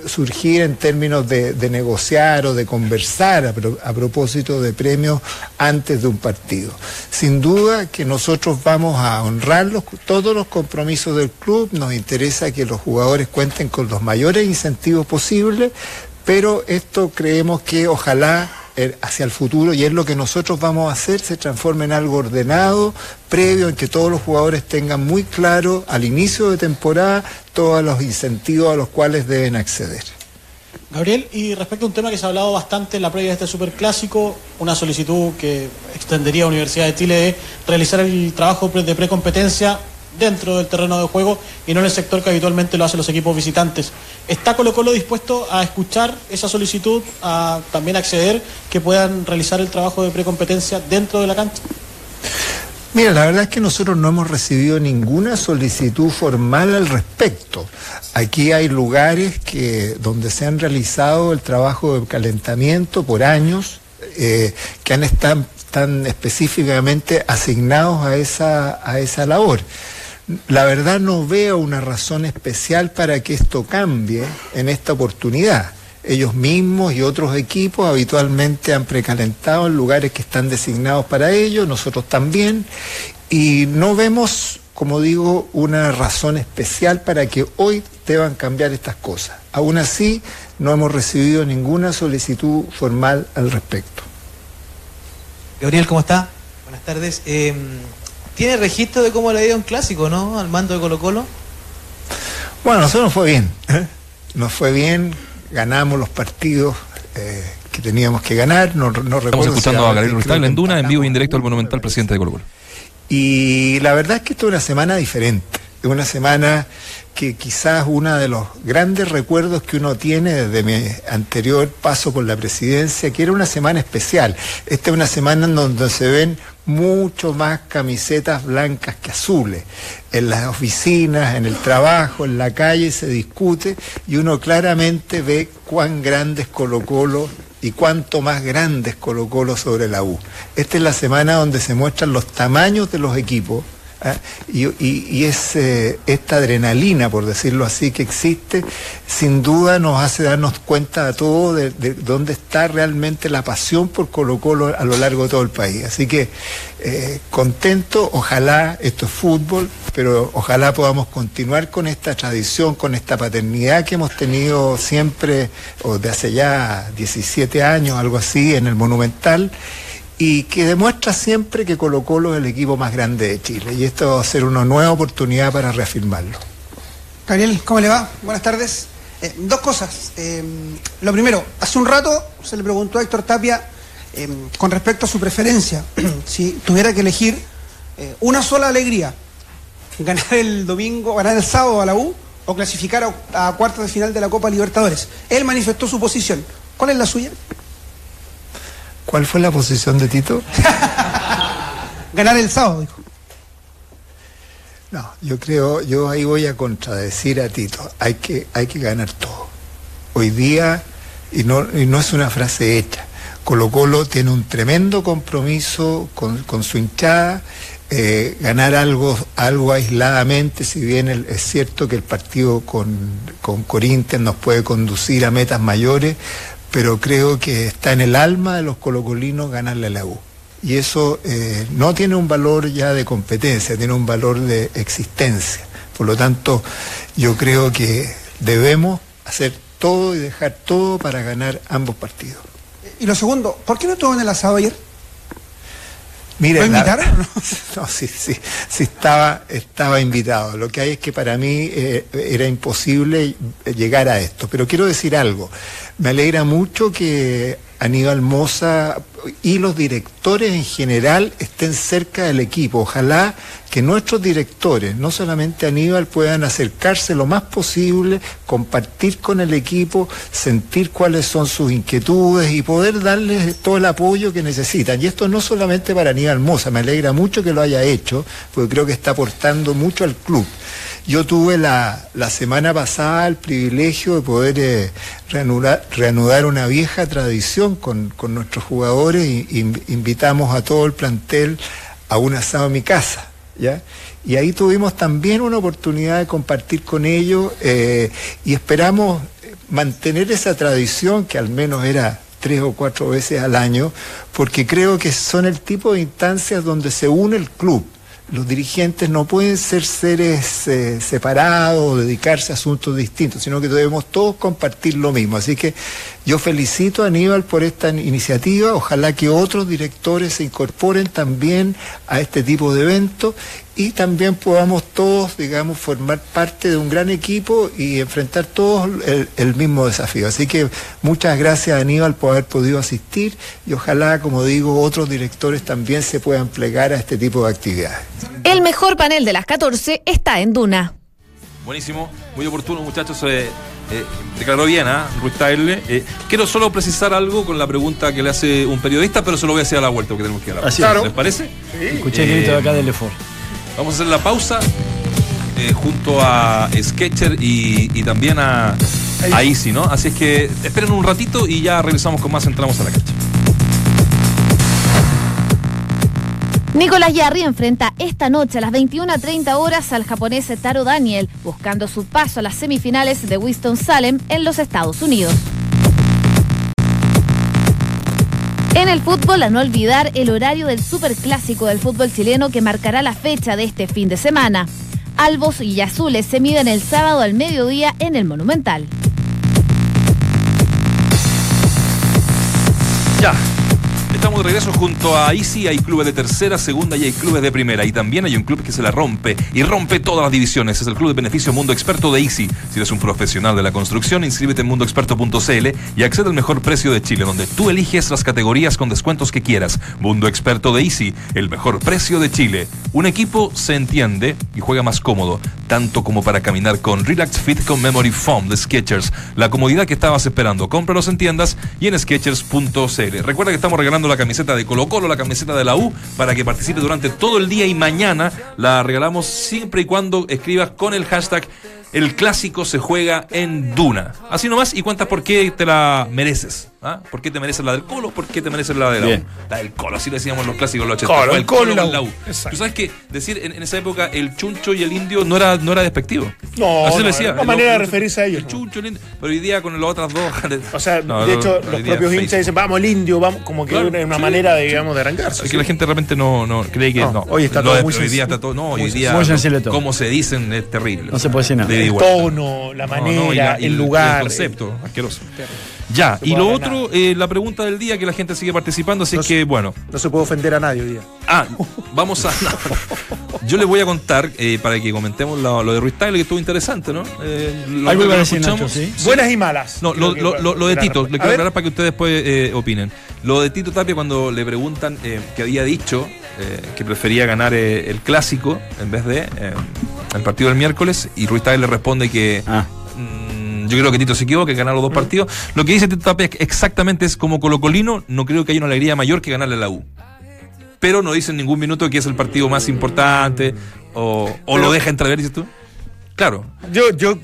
surgir en términos de, negociar o de conversar a, pro- a propósito de premios antes de un partido. Sin duda que nosotros vamos a honrar los- todos los compromisos del club, nos interesa que los jugadores cuenten con los mayores incentivos posibles, pero esto creemos que ojalá eh, hacia el futuro, y es lo que nosotros vamos a hacer, se transforme en algo ordenado, previo, en que todos los jugadores tengan muy claro al inicio de temporada todos los incentivos a los cuales deben acceder. Gabriel, y respecto a un tema que se ha hablado bastante en la previa de este superclásico, una solicitud que extendería a Universidad de Chile de realizar el trabajo de precompetencia dentro del terreno de juego y no en el sector que habitualmente lo hacen los equipos visitantes. ¿Está Colo Colo dispuesto a escuchar esa solicitud, a también acceder que puedan realizar el trabajo de precompetencia dentro de la cancha? Mira, la verdad es que nosotros no hemos recibido ninguna solicitud formal al respecto. Aquí hay lugares que, donde se han realizado el trabajo de calentamiento por años, eh, que han estado tan específicamente asignados a esa, a esa labor. La verdad no veo una razón especial para que esto cambie en esta oportunidad. Ellos mismos y otros equipos habitualmente han precalentado en lugares que están designados para ello, nosotros también, y no vemos, como digo, una razón especial para que hoy deban cambiar estas cosas. Aún así, no hemos recibido ninguna solicitud formal al respecto. Gabriel, ¿cómo está? Buenas tardes. Eh, ¿Tiene registro de cómo le ha ido un clásico, no? Al mando de Colo Colo. Bueno, nosotros nos fue bien. ¿eh? Nos fue bien, ganamos los partidos eh, que teníamos que ganar. No, no Estamos recuerdo si escuchando ahora a Gabriel que en Duna, en vivo e empatamos. indirecto al Monumental, presidente de Colo Colo. Y la verdad es que esta es una semana diferente. Es una semana que quizás uno de los grandes recuerdos que uno tiene desde mi anterior paso por la presidencia, que era una semana especial. Esta es una semana en donde se ven mucho más camisetas blancas que azules. En las oficinas, en el trabajo, en la calle se discute y uno claramente ve cuán grande es Colo Colo y cuánto más grande es Colo Colo sobre la U. Esta es la semana donde se muestran los tamaños de los equipos. Y, y- y eh, esta adrenalina, por decirlo así, que existe, sin duda nos hace darnos cuenta a todos de, de dónde está realmente la pasión por Colo Colo a lo largo de todo el país. Así que eh, contento, ojalá esto es fútbol, pero ojalá podamos continuar con esta tradición, con esta paternidad que hemos tenido siempre, o de hace ya 17 años, algo así, en el Monumental y que demuestra siempre que Colo Colo es el equipo más grande de Chile. Y esto va a ser una nueva oportunidad para reafirmarlo. Gabriel, ¿cómo le va? Buenas tardes. Eh, dos cosas. Eh, lo primero, hace un rato se le preguntó a Héctor Tapia eh, con respecto a su preferencia, (clears throat) si tuviera que elegir eh, una sola alegría, ganar el domingo, ganar el sábado a la U o clasificar a, a cuartos de final de la Copa Libertadores. Él manifestó su posición. ¿Cuál es la suya? ¿Cuál fue la posición de Tito? (laughs) Ganar el sábado, dijo. No, yo creo, yo ahí voy a contradecir a Tito. Hay que, hay que ganar todo. Hoy día, y no, y no es una frase hecha, Colo Colo tiene un tremendo compromiso con, con su hinchada. Eh, ganar algo, algo aisladamente, si bien el- es cierto que el partido con, con Corinthians nos puede conducir a metas mayores, pero creo que está en el alma de los colocolinos ganarle a la U. Y eso eh, no tiene un valor ya de competencia, tiene un valor de existencia. Por lo tanto, yo creo que debemos hacer todo y dejar todo para ganar ambos partidos. Y lo segundo, ¿por qué no estuvo en el asado ayer? Mire, ¿Lo invitaron? (laughs) No, sí, sí, sí estaba, estaba invitado. Lo que hay es que para mí eh, era imposible llegar a esto. Pero quiero decir algo. Me alegra mucho que Aníbal Moza y los directores en general estén cerca del equipo. Ojalá que nuestros directores, no solamente Aníbal, puedan acercarse lo más posible, compartir con el equipo, sentir cuáles son sus inquietudes y poder darles todo el apoyo que necesitan. Y esto no solamente para Aníbal Moza, me alegra mucho que lo haya hecho, porque creo que está aportando mucho al club. Yo tuve la, la semana pasada el privilegio de poder eh, reanudar, una vieja tradición con, con nuestros jugadores y, invitamos a todo el plantel a un asado en mi casa. ¿ya? Y ahí tuvimos también una oportunidad de compartir con ellos eh, y esperamos mantener esa tradición que al menos era tres o cuatro veces al año, porque creo que son el tipo de instancias donde se une el club. Los dirigentes no pueden ser seres eh, separados o dedicarse a asuntos distintos, sino que debemos todos compartir lo mismo. Así que yo felicito a Aníbal por esta iniciativa. Ojalá que otros directores se incorporen también a este tipo de eventos y también podamos todos, digamos, formar parte de un gran equipo y enfrentar todos el, el mismo desafío. Así que muchas gracias Aníbal por haber podido asistir y ojalá, como digo, otros directores también se puedan plegar a este tipo de actividades. El mejor panel de las 14 está en Duna. Buenísimo, muy oportuno, muchachos. eh, eh, declaró bien, ¿ah? Ruiz Tagle. Eh, quiero solo precisar algo con la pregunta que le hace un periodista, pero se lo voy a hacer a la vuelta porque tenemos que ir a la Así pausa. es. ¿Les parece? Escuché el grito de acá del Lefort. Vamos a hacer la pausa eh, junto a Sketcher y, y también a, a Easy, ¿no? Así es que esperen un ratito y ya regresamos con más, entramos a la cancha. Nicolás Yarri enfrenta esta noche a las 21.30 horas al japonés Taro Daniel, buscando su paso a las semifinales de Winston-Salem en los Estados Unidos. En el fútbol, a no olvidar el horario del superclásico del fútbol chileno que marcará la fecha de este fin de semana. Albos y Azules se miden el sábado al mediodía en el Monumental. Ya. Estamos de regreso junto a Easy. Hay clubes de tercera, segunda y hay clubes de primera. Y también hay un club que se la rompe y rompe todas las divisiones. Es el Club de Beneficio Mundo Experto de Easy. Si eres un profesional de la construcción, inscríbete en mundoexperto.cl y accede al mejor precio de Chile, donde tú eliges las categorías con descuentos que quieras. Mundo Experto de Easy, el mejor precio de Chile. Un equipo se entiende y juega más cómodo, tanto como para caminar con Relax Fit con Memory Foam de Skechers. La comodidad que estabas esperando. Cómpralos en tiendas y en sketchers.cl. Recuerda que estamos regalando la camiseta de Colo Colo, la camiseta de la U, para que participe durante todo el día y mañana la regalamos siempre y cuando escribas con el hashtag el clásico se juega en Duna. Así nomás, y cuentas por qué te la mereces. ¿Ah? ¿Por qué te mereces la del Colo? ¿Por qué te mereces la de la Bien. U? La del Colo, así le decíamos los clásicos los 80. Colo, Fue el Colo la con la U. Exacto. Tú sabes que decir en, en esa época el chuncho y el indio no era, no era despectivo. No, así no, decía. era una El- manera de el- referirse a ellos, El chuncho, el indio. Pero hoy día con las otras dos. (laughs) O sea, No, de hecho, los propios hinchas dicen, vamos el indio, vamos, como que Claro, es una sí. manera, de, digamos, de arrancarse. Es que la gente realmente no, no cree que No, no. hoy está Lo todo muy hoy día está todo. No, hoy día. Como se dicen es terrible. No se puede decir nada. El tono, la manera, el lugar. El concepto, asqueroso. Ya, y lo otro, eh, la pregunta del día que la gente sigue participando, así No es que, bueno. eh, no se puede ofender a nadie hoy día. Ah, vamos a. (laughs) Yo les voy a contar eh, para que comentemos lo, lo de Ruiz Tagle, que estuvo interesante, ¿no? Eh, lo Algo que Nacho, escuchamos. ¿sí? Buenas y malas. No, lo, lo- lo- lo de Tito, le quiero aclarar para que ustedes después eh, opinen. Lo de Tito Tapia cuando le preguntan eh, que había dicho eh, que prefería ganar eh, el clásico en vez de eh, el partido del miércoles y Ruiz Tagle le responde que Ah. Mm, yo creo que Tito se equivoca, ganar los dos partidos. Lo que dice Tito Tapia exactamente es como colocolino, no creo que haya una alegría mayor que ganarle a la U. Pero no dice en ningún minuto que es el partido más importante. ¿O, o lo deja entrever, dices tú? Claro. Yo, yo,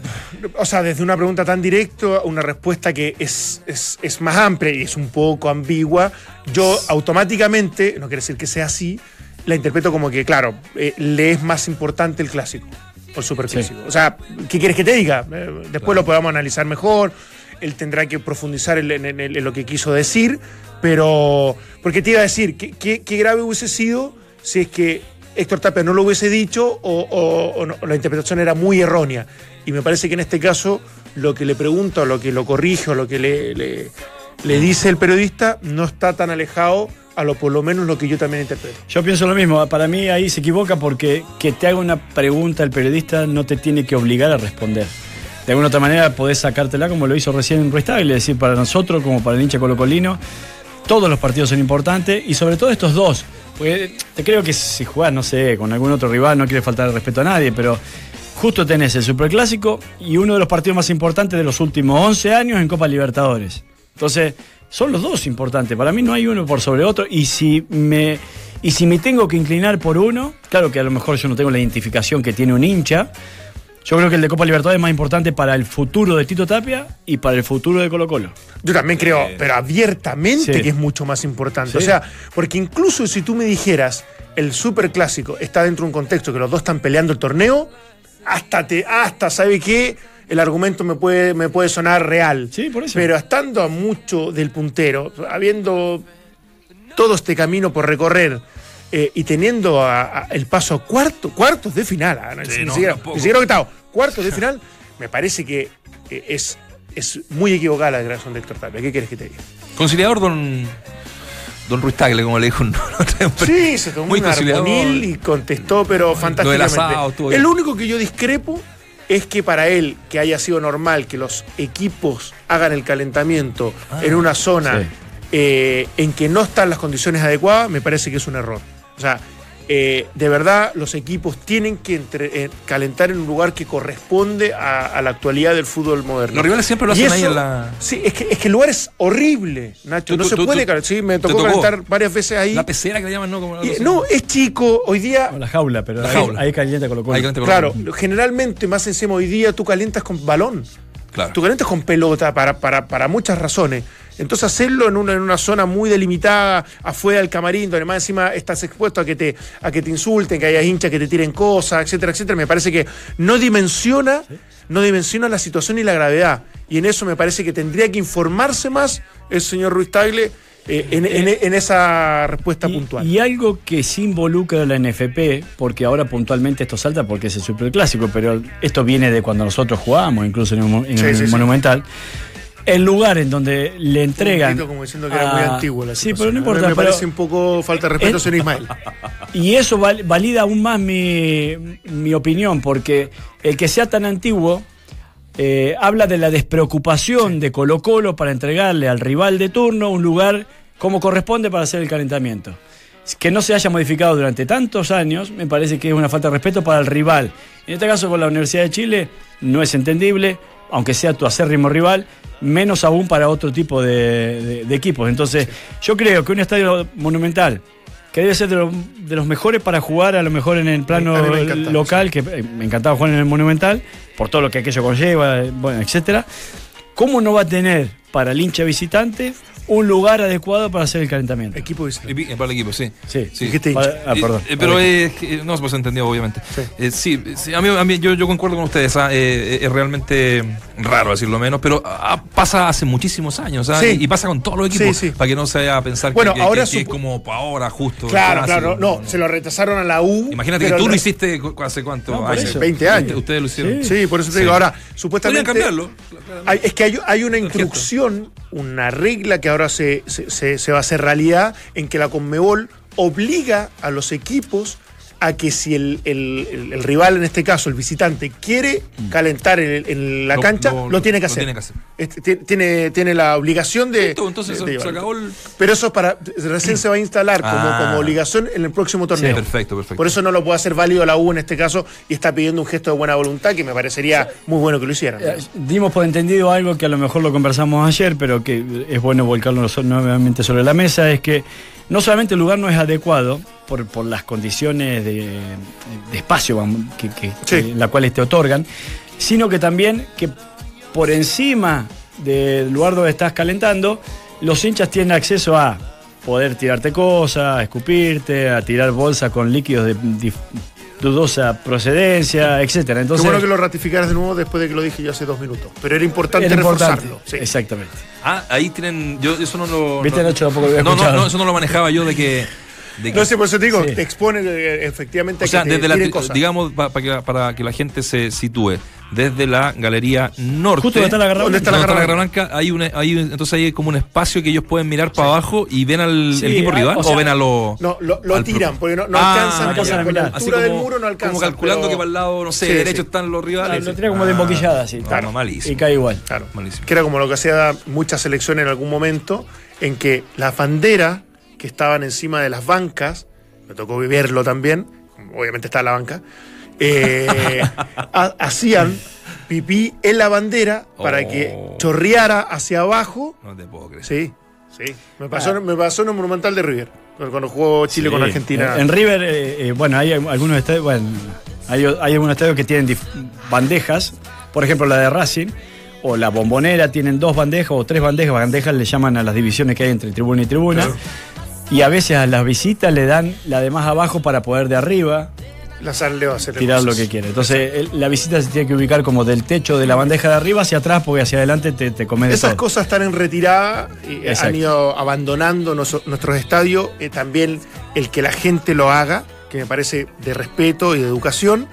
o sea, desde una pregunta tan directa, una respuesta que es, es, es más amplia y es un poco ambigua, yo automáticamente, no quiere decir que sea así, la interpreto como que, claro, eh, le es más importante el clásico o el superclásico. O sea, ¿qué quieres que te diga? Eh, después Claro. lo podamos analizar mejor, él tendrá que profundizar en, en- en- en lo que quiso decir, pero, porque te iba a decir, ¿qué, qué, qué grave hubiese sido si es que Héctor Tapia no lo hubiese dicho o, o- o no- o la interpretación era muy errónea? Y me parece que en este caso lo que le pregunta o lo que lo corrige o lo que le, le- le dice el periodista no está tan alejado a lo por lo menos lo que yo también interpreto. Yo pienso lo mismo, para mí ahí se equivoca porque que te haga una pregunta el periodista no te tiene que obligar a responder. De alguna otra manera podés sacártela como lo hizo recién Ruiz Tagle, es decir, para nosotros como para el hincha colocolino, todos los partidos son importantes y sobre todo estos dos. Porque te creo que si jugás, no sé, con algún otro rival no quiere faltar el respeto a nadie, pero justo tenés el Superclásico y uno de los partidos más importantes de los últimos 11 años en Copa Libertadores. Entonces, son los dos importantes. Para mí no hay uno por sobre otro. Y si me, y si me tengo que inclinar por uno, claro que a lo mejor yo no tengo la identificación que tiene un hincha. Yo creo que el de Copa Libertadores es más importante para el futuro de Tito Tapia y para el futuro de Colo Colo. Yo también creo, pero abiertamente Sí. que es mucho más importante. Sí. O sea, porque incluso si tú me dijeras el super clásico está dentro de un contexto que los dos están peleando el torneo, hasta te, hasta, ¿sabe qué? El argumento me puede, me puede sonar real. Sí, por eso. Pero estando a mucho del puntero, habiendo todo este camino por recorrer eh, y teniendo a- a el paso a cuarto, cuartos de final, ah, no, Sí, ni, no, siquiera, ni siquiera octavo, cuartos de (laughs) final, me parece que eh, es, es muy equivocada la declaración de Héctor Tapia. ¿Qué quieres que te diga? Conciliador, don. Don Ruiz Tagle, como le dijo un (laughs) Sí, se tomó Muy un y contestó, pero fantásticamente. asado el único que yo discrepo es que para él, que haya sido normal que los equipos hagan el calentamiento en una zona sí. eh, en que no están las condiciones adecuadas, me parece que es un error. O sea, eh, de verdad los equipos tienen que entre- eh, calentar en un lugar que corresponde a, a la actualidad del fútbol moderno. Los rivales siempre lo hacen ahí en la. Sí, es que, es que el lugar es horrible, Nacho. Tú- no tú- se tú- puede calentar. Sí, me tocó tocó. calentar varias veces ahí. La pecera que le llaman, ¿no? Como Y- no, es chico. Hoy día, O la jaula, pero La ahí, jaula. ahí calienta Colo Colo. Ahí calienta con claro, generalmente, más encima hoy día, tú calientas con balón. Claro. Tú calientas con pelota para, para, para muchas razones. Entonces hacerlo en una, en una zona muy delimitada, afuera del camarín, donde más encima estás expuesto a que te, a que te insulten, que haya hinchas que te tiren cosas, etcétera, etcétera, me parece que no dimensiona, no dimensiona la situación y la gravedad. Y en eso me parece que tendría que informarse más el señor Ruiz Tagle eh, en, en- en esa respuesta Y, puntual. y algo que sí involucra a la NFP, porque ahora puntualmente esto salta porque es el superclásico, pero esto viene de cuando nosotros jugábamos, incluso en en Sí, el sí, sí. El lugar en donde le entregan. Un como diciendo que era muy antiguo la Sí, pero no mí importa. Me pero- parece un poco falta de respeto, Eh, señor Ismael. (laughs) y eso val- valida aún más mi, mi opinión, porque el que sea tan antiguo eh, habla de la despreocupación de Colo Colo para entregarle al rival de turno un lugar como corresponde para hacer el calentamiento. Que no se haya modificado durante tantos años, me parece que es una falta de respeto para el rival. En este caso con la Universidad de Chile no es entendible, aunque sea tu acérrimo rival, menos aún para otro tipo de, de- de equipos. Entonces, yo creo que un estadio monumental que debe ser de, lo- de los mejores para jugar a lo mejor en el plano local, que eh, me encantaba jugar en el Monumental, por todo lo que aquello conlleva, eh, bueno, etcétera. ¿Cómo no va a tener para el hincha visitante un lugar adecuado para hacer el calentamiento? Equipo visitante. Y pi- Para el equipo, sí. Sí, Sí. Dijiste. Para- ah, Eh, perdón. eh, pero es que no se pues entendido, obviamente. Sí. Eh, sí, sí, a mí, a mí yo, yo concuerdo con ustedes. ah, eh, es realmente raro decirlo menos, pero ah, pasa hace muchísimos años. ah, Sí. Y, y pasa con todos los equipos. Sí, sí. Para que no se vaya a pensar que- Bueno, que, ahora que- que es como para ahora, justo. Claro, clásico. claro, no, se lo retrasaron a la U. Imagínate que tú lo hiciste hace cuánto No, eso. 20 años. Ustedes lo hicieron. Sí, por eso te Sí. digo. Ahora, Podrían supuestamente. cambiarlo. Hay- es que hay, hay una instrucción, una regla que ahora se, se- se- se va a hacer realidad, en que la Conmebol obliga a los equipos a que si el, el- el- el rival, en este caso el visitante, quiere calentar en, en la Lo- cancha, lo- lo, tiene que lo hacer. tiene que hacer. Este, ti- tiene, tiene la obligación de. Listo, entonces de- se- de se llevarlo. acabó el- Pero eso es para. Recién se va a instalar como, Ah. como obligación en el próximo torneo. perfecto, perfecto. Por eso no lo puede hacer válido la U en este caso y está pidiendo un gesto de buena voluntad que me parecería muy bueno que lo hicieran. Eh, Dimos por entendido algo que a lo mejor lo conversamos ayer, pero que es bueno volcarlo nuevamente sobre la mesa, es que no solamente el lugar no es adecuado, por, por las condiciones de, de espacio que, que- Sí. que- las cuales te otorgan, sino que también que por encima del lugar donde estás calentando, los hinchas tienen acceso a poder tirarte cosas, a escupirte, a tirar bolsas con líquidos de dudosa procedencia, etcétera. Qué Entonces, bueno que lo ratificaras de nuevo después de que lo dije yo hace dos minutos. Pero era importante era importante. reforzarlo. sí. Exactamente. Ah, ahí tienen. Yo eso no lo. Viste, no, Nacho, tampoco lo había no, no, no, eso no lo manejaba yo de que. De que- No sé, por eso te digo, Sí. te expone eh, efectivamente o sea, a que te desde la, cosas. digamos, pa- pa que- para que la gente se sitúe, desde la galería norte. Justo donde está la garra ¿Dónde está la garra blanca, hay una, hay, un- entonces hay como un espacio que ellos pueden mirar para abajo y ven al Sí, el equipo ah, rival o o, sea, ven a los. No, lo, lo al tiran, porque no, no Ah, alcanzan, alcanzan a con la mirar. Así altura del muro no alcanzan. Como calculando pero- que para el lado, no sé, Sí, derecho sí. están los Ah, rivales. lo tira como de emboquillada, así. Claro, Claro. malísimo. Y cae igual. Claro. Malísimo. Que era como lo que hacía muchas selecciones en algún momento, en que las banderas que estaban encima de las bancas, me tocó vivirlo también, obviamente estaba la banca, eh, (laughs) ha- hacían pipí en la bandera para Oh. que chorreara hacia abajo. No te puedo creer. Sí, sí. Me pasó, me pasó en el Monumental de River, cuando jugó Chile con. Argentina. En, en River, eh, eh, bueno, hay algunos estadios, bueno, hay, hay algunos estadios que tienen bandejas, por ejemplo la de Racing o la bombonera tienen dos bandejas o tres bandejas, bandejas le llaman a las divisiones que hay entre tribuna y tribuna. Y a veces a las visitas le dan la de más abajo para poder de arriba tirar lo que quiere. Entonces el- la visita se tiene que ubicar como del techo de la bandeja de arriba hacia atrás porque hacia adelante te, te comes Esas todo. cosas están en retirada, y han Exacto. ido abandonando nos- nuestros estadios, eh, también el que la gente lo haga, que me parece de respeto y de educación,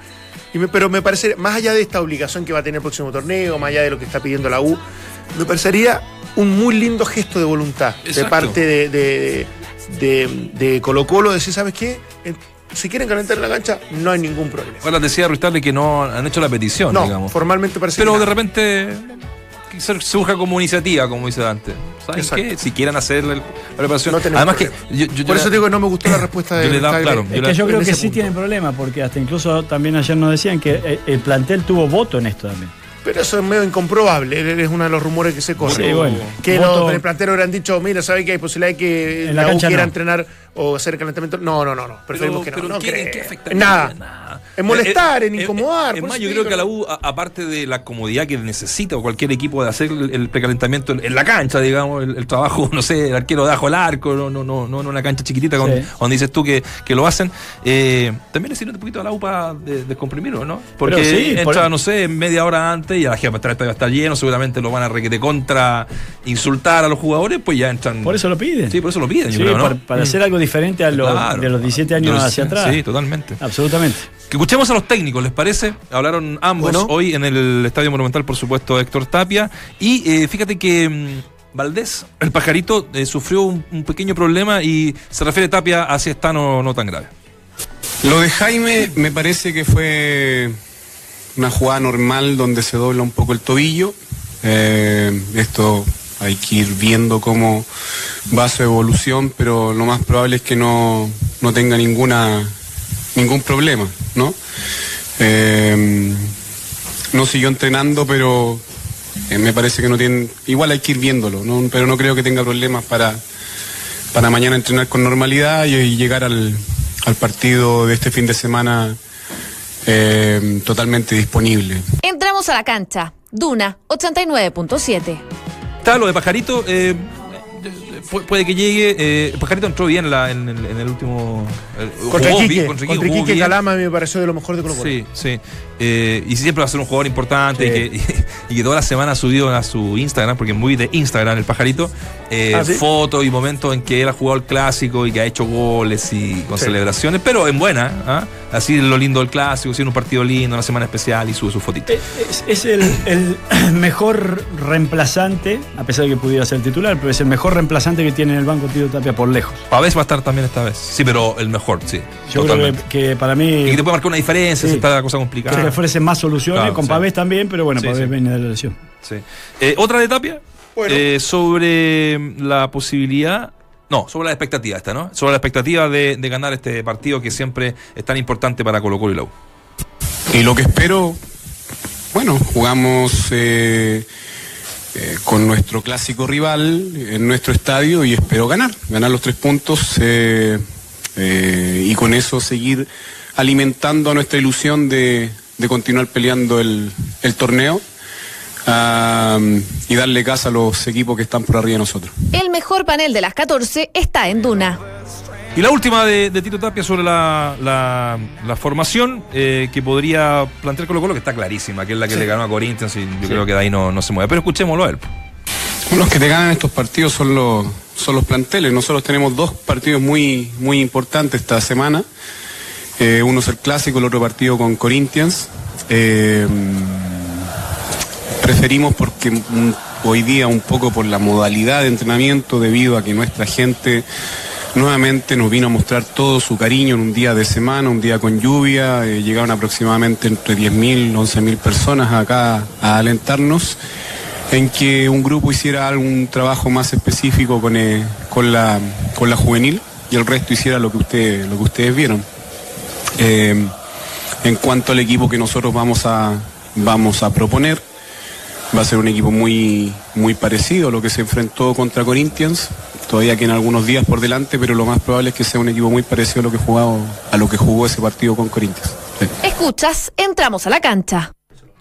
y me- pero me parece, más allá de esta obligación que va a tener el próximo torneo, más allá de lo que está pidiendo la U, me parecería un muy lindo gesto de voluntad de parte de, de, de- de Colo Colo, decir, ¿sabes qué? Si quieren calentar la cancha, no hay ningún problema. Ahora decía Ruiz Tagle que no han hecho la petición, No, digamos. formalmente parece Pero que de nada. repente surja como iniciativa, como dice Dante. ¿Saben Exacto. qué? Si quieren hacer la, preparación. No tenemos Además que problema. yo, yo- yo Por eso la- digo que no me gustó la (coughs) respuesta de yo le Tagle. claro, Es yo que la- yo creo que sí punto. tienen problemas, porque hasta incluso también ayer nos decían que eh, el plantel tuvo voto en esto también. Pero eso es medio incomprobable, es uno de los rumores que se corren. Sí, bueno. Que Voto- los del plantero hubieran dicho, mira, ¿sabe que hay posibilidad de que En la la, U quiera no. entrenar o hacer calentamiento? No, no, no, no. Preferimos que no. pero no ¿en qué- qué nada. Nada. En molestar, Eh, en eh, incomodar. Es más, yo creo que a la U, aparte de la comodidad que necesita o cualquier equipo de hacer el, el precalentamiento en, en la cancha, digamos, el, el trabajo, (laughs) no sé, el arquero de ajo al arco, no, no, no, no en una cancha chiquitita Sí. donde dices tú que, que lo hacen, eh, también le sirve un poquito a la U para de- descomprimirlo, ¿no? Porque sí, entra, por- no sé, media hora antes y a la gente va a estar lleno, seguramente lo van a requete contra insultar a los jugadores, pues ya entran. Por eso lo piden. Sí, por eso lo piden, yo creo, ¿no? para, para hacer algo diferente a los, Claro. de los 17 años hacia atrás. Sí, totalmente. Absolutamente. Que escuchemos a los técnicos, ¿les parece? Hablaron ambos Bueno. hoy en el Estadio Monumental, por supuesto, Héctor Tapia. Y eh, fíjate que mm, Valdés, el pajarito, eh, sufrió un, un pequeño problema y se refiere Tapia a si está no, no tan grave. Lo de Jaime me parece que fue una jugada normal donde se dobla un poco el tobillo. Eh, esto hay que ir viendo cómo va su evolución, pero lo más probable es que no, no tenga ninguna ningún problema, ¿no? Eh, no siguió entrenando, pero eh, me parece que no tiene. Igual hay que ir viéndolo, ¿no? pero no creo que tenga problemas para, para mañana entrenar con normalidad y, y llegar al, al partido de este fin de semana eh, totalmente disponible. Entramos a la cancha. Duna 89.7. Está lo de pajarito. eh, pu- puede que llegue. eh, Pajarito entró bien en, la- en el, en el último. eh, Contra bien, contra jugó Iquique bien. Calama me pareció de lo mejor de Colo Colo. Sí, sí. Eh, y siempre va a ser un jugador importante Sí. y, que, y que toda la semana ha subido a su Instagram, porque es muy de Instagram el pajarito, eh, ¿Ah, sí? fotos y momentos en que él ha jugado el clásico y que ha hecho goles y con Sí. celebraciones, pero en buena. ¿ah? Así lo lindo del clásico, siendo un partido lindo, una semana especial y sube sus fotitos. Es, es el, el (clears throat) mejor reemplazante, a pesar de que pudiera ser titular, pero es el mejor reemplazante que tiene en el banco Tito Tapia por lejos. Pavés va a estar también esta vez. Sí, pero el mejor, sí. Yo totalmente. creo que, que para mí Y que te puede marcar una diferencia si está la cosa complicada. Le ofrece más soluciones, Claro, con sí. Pavés también, pero bueno, Sí, Pavés sí. viene de la lesión. Sí. Eh, Otra de Tapia, Bueno. eh, sobre la posibilidad, no, sobre la expectativa esta, ¿no? Sobre la expectativa de, de ganar este partido que siempre es tan importante para Colo Colo y la U. Y lo que espero, bueno, jugamos eh, eh, con nuestro clásico rival en nuestro estadio y espero ganar, ganar los tres puntos. eh, eh, y con eso seguir alimentando nuestra ilusión de, de continuar peleando el, el torneo um, y darle casa a los equipos que están por arriba de nosotros. El mejor panel de las 14 está en Duna. Y la última de, de Tito Tapia sobre la, la, la formación eh, que podría plantear Colo Colo, que está clarísima, que es la que le ganó a Corinthians y yo creo que de ahí no, no se mueve. Pero escuchémoslo a él. Los que te ganan estos partidos son los, son los planteles. Nosotros tenemos dos partidos muy, muy importantes esta semana. Eh, uno es el clásico, el otro partido con Corinthians. Eh, preferimos porque mm, hoy día un poco por la modalidad de entrenamiento debido a que nuestra gente nuevamente nos vino a mostrar todo su cariño en un día de semana, un día con lluvia, eh, llegaron aproximadamente entre 10.000, 11.000 personas acá a alentarnos en que un grupo hiciera algún trabajo más específico con, con, la, con la juvenil y el resto hiciera lo que, usted, lo que ustedes vieron. Eh, en cuanto al equipo que nosotros vamos a, vamos a proponer, va a ser un equipo muy, muy parecido a lo que se enfrentó contra Corinthians, todavía que en algunos días por delante, pero lo más probable es que sea un equipo muy parecido a lo que, jugado, a lo que jugó ese partido con Corinthians. Sí. Escuchas, entramos a la cancha.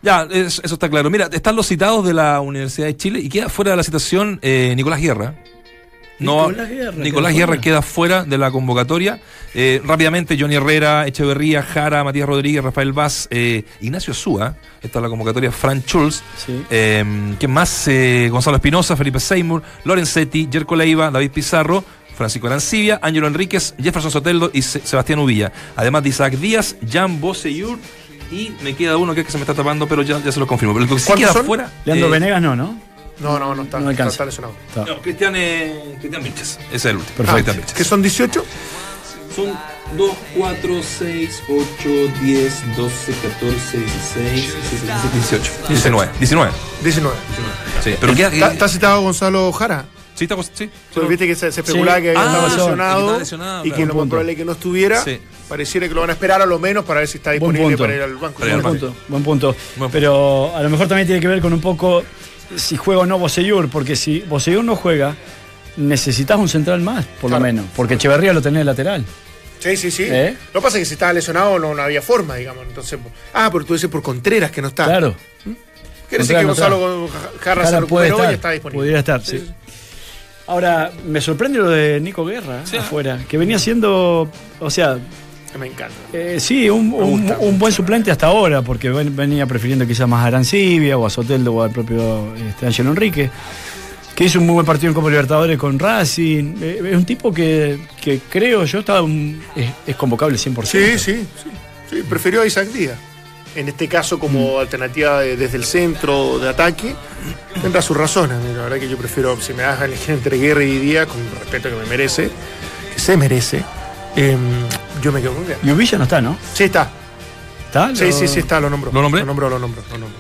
Ya, es, eso está claro. Mira, están los citados de la Universidad de Chile y queda fuera de la citación eh, Nicolás Guerra. No, Nicolás Guerra, Nicolás queda Guerra fuera. queda fuera de la convocatoria. Eh, rápidamente, Johnny Herrera, Echeverría, Jara, Matías Rodríguez, Rafael Vaz, eh, Ignacio Súa. Esta es la convocatoria, Fran Schulz. Sí. Eh, ¿Quién más? Eh, Gonzalo Espinosa, Felipe Seymour, Lorenzetti, Jerko Leiva, David Pizarro, Francisco Arancibia, Ángelo Enríquez, Jefferson Soteldo y Se- Sebastián Uvilla. Además de Isaac Díaz, Jan Boseyur y me queda uno que es que se me está tapando, pero ya, ya se lo confirmo. Pero el que sí ¿Cuántos queda son? fuera. Leandro eh, Venegas no, ¿no? No, no, no está, No alcanza. está lesionado. Está. No, Cristian, eh, Cristian Vilches. Ese es el último. Perfecto. Cristian Vilches. ¿Que son 18? Son 2, 4, 6, 8, 10, 12, 14, 16, 17, 18. 19. 19. 19. Sí, pero queda. ¿Está, está citado Gonzalo Jara? Sí, está. Sí. Pero viste que se, se especulaba Sí. que había Ah, estado lesionado, y que lo más probable es que no estuviera. Sí. Pareciera que lo van a esperar a lo menos para ver si está disponible para ir al banco. Buen punto, buen punto. Pero a lo mejor también tiene que ver con un poco si juega o no Boseyur, porque si Boseyur no juega, necesitas un central más, por Claro. lo menos. Porque Echeverría lo tenés de lateral. Sí, sí, sí. ¿Eh? Lo que pasa es que si estaba lesionado no, no había forma, digamos. Entonces, ah, pero tú dices por Contreras que no está. Claro. Quiere decir que Gonzalo Jarra se Jara puede estar, y está disponible. pudiera estar, sí. Ahora, me sorprende lo de Nico Guerra Sí. afuera, que venía siendo, o sea, Me encanta. eh, sí, un, un- gusta un buen suplente hasta ahora, porque ven- venía prefiriendo quizás más a Arancibia o a Soteldo o al propio este, Ángelo Enrique, que hizo un muy buen partido en Copa Libertadores con Racing. Eh, es un tipo que, que creo yo un- es, es convocable 100%. Sí, sí, sí, sí. Prefirió a Isaac Díaz. En este caso, como Mm. alternativa de- desde el centro de ataque, tendrá sus razones. La verdad que yo prefiero, si me das a elegir entre Guerra y Díaz, con el respeto que me merece, que se merece, em, yo me quedo con Guerra. Y Uvilla no está, ¿no? Sí, está. ¿Está? Sí, Lo- sí, sí, está, lo nombro. ¿Lo nombré? Lo nombro, lo nombro, lo nombro.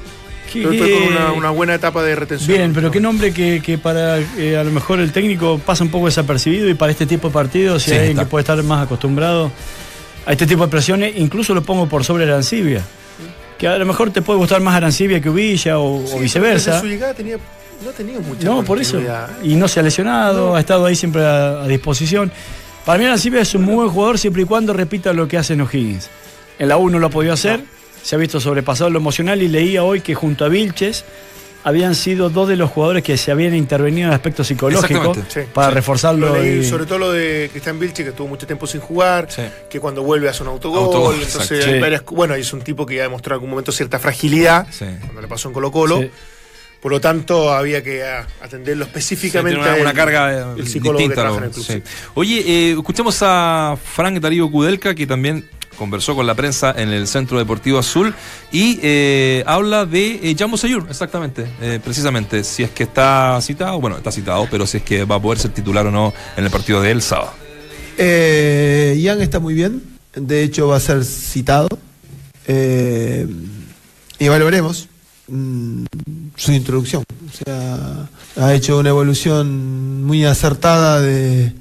¿Qué- Yo estoy con una, una buena etapa de retención. Bien, pero qué nombre que, que para eh, a lo mejor el técnico pasa un poco desapercibido y para este tipo de partidos, si Sí, hay alguien que puede estar más acostumbrado a este tipo de presiones, incluso lo pongo por sobre Arancibia. Que a lo mejor te puede gustar más Arancibia que Uvilla o, Sí, o viceversa. Desde su llegada tenía, no ha tenido mucha No, por eso. Y no se ha lesionado, ha estado ahí siempre a, a disposición. Para mí Arancibia es un muy buen jugador siempre y cuando repita lo que hace en O'Higgins. En la U no lo ha podido hacer, se ha visto sobrepasado lo emocional y leía hoy que junto a Vilches habían sido dos de los jugadores que se habían intervenido en el aspecto psicológico sí, para sí. reforzarlo. Lo leí, y- sobre todo lo de Cristian Vilche, que estuvo mucho tiempo sin jugar, Sí. que cuando vuelve hace un autogol. Autogol, entonces, hay Sí. varias- bueno, es un tipo que ya demostró en algún momento cierta fragilidad, Sí. cuando le pasó en Colo Colo. Sí. Por lo tanto, había que atenderlo específicamente. Sí, tiene una, una el- carga eh, el psicólogo que distinta. trabaja ¿no? en el club. Sí. sí. Oye, eh, escuchemos a Frank Darío Kudelka, que también conversó con la prensa en el Centro Deportivo Azul y eh, habla de eh, Jan Bosellur, exactamente, eh, precisamente, si es que está citado, bueno, está citado, pero si es que va a poder ser titular o no en el partido de el sábado. Eh, Ian está muy bien, de hecho va a ser citado. Eh, y valoremos mm, su introducción. O sea, ha hecho una evolución muy acertada de,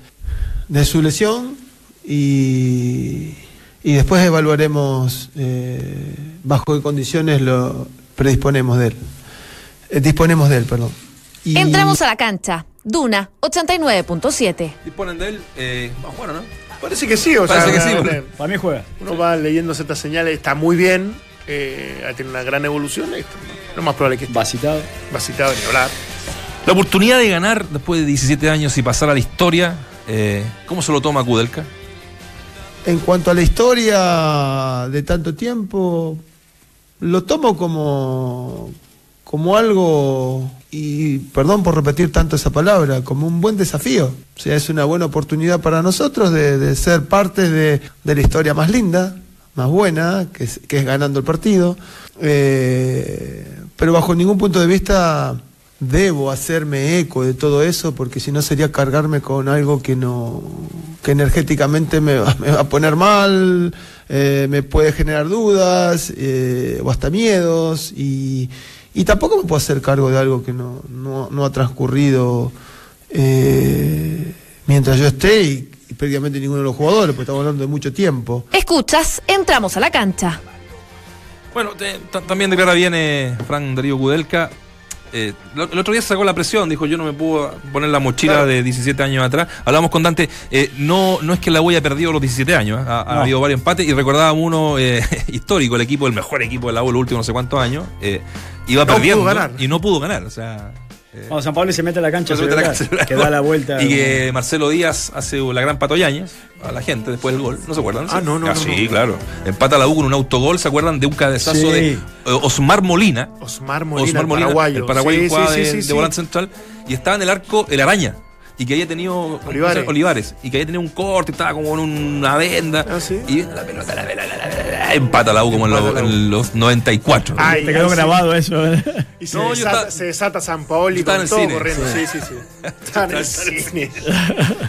de su lesión y, y después evaluaremos eh, bajo qué condiciones lo predisponemos de él. Eh, disponemos de él, perdón. Y- Entramos a la cancha. Duna 89.7. Disponen de él, eh, va a jugar no? Parece que sí, o Parece sea, que sí, Para mí juega. uno va leyendo ciertas señales, está muy bien, eh, tiene una gran evolución, esto, lo más probable es que esté Va citado. va citado ni hablar. La oportunidad de ganar después de 17 años y pasar a la historia, eh, ¿cómo se lo toma Kudelka? En cuanto a la historia de tanto tiempo, lo tomo como, como algo, y perdón por repetir tanto esa palabra, como un buen desafío. O sea, es una buena oportunidad para nosotros de, de ser parte de, de la historia más linda, más buena, que es, que es ganando el partido. Eh, pero bajo ningún punto de vista debo hacerme eco de todo eso porque si no sería cargarme con algo que no que energéticamente me va, me va a poner mal eh, me puede generar dudas eh, o hasta miedos y, y tampoco me puedo hacer cargo de algo que no, no, ha transcurrido eh, mientras yo esté prácticamente ninguno de los jugadores porque estamos hablando de mucho tiempo Escuchas, entramos a la cancha. Bueno, te- también declara bien eh, Fran Darío Kudelka. Eh, el otro día sacó la presión, dijo yo no me puedo poner la mochila Claro. de 17 años atrás. Hablamos con Dante, eh, no, no es que la haya perdido los 17 años, ¿eh? ha, habido varios empates y recordaba uno eh, (laughs) histórico, el equipo, el mejor equipo de la U los últimos no sé cuántos años, eh, iba No perdiendo pudo ganar. y no pudo ganar. O sea, Cuando San Pablo se mete a la cancha, se mete a la cancha, que da la vuelta. (laughs) Y que Marcelo Díaz hace la gran patoyañez a la gente después del gol. ¿No se acuerdan? Ah, no, no, Ah, no, sí, no. claro. Empata la U con un autogol. ¿Se acuerdan de un cabezazo Sí. de eh, Osmar Molina? Osmar Molina, Osmar el Molina, paraguayo. el paraguayo Sí, jugaba sí, de, sí, sí, de volante central. Y estaba en el arco el araña. Y que había tenido Olivares. Olivares. Y que había tenido un corte, estaba como en una venda. Ah, sí. Y la pelota, la, la, la, la, la, la, empata la U como en, U. en los 94. Ay, Te quedó ay, sí. grabado eso. ¿eh? Y se, No, desata, estaba- se desata San Paoli con en el todo cine. corriendo. Sí, sí, sí. (laughs) Está en el cine.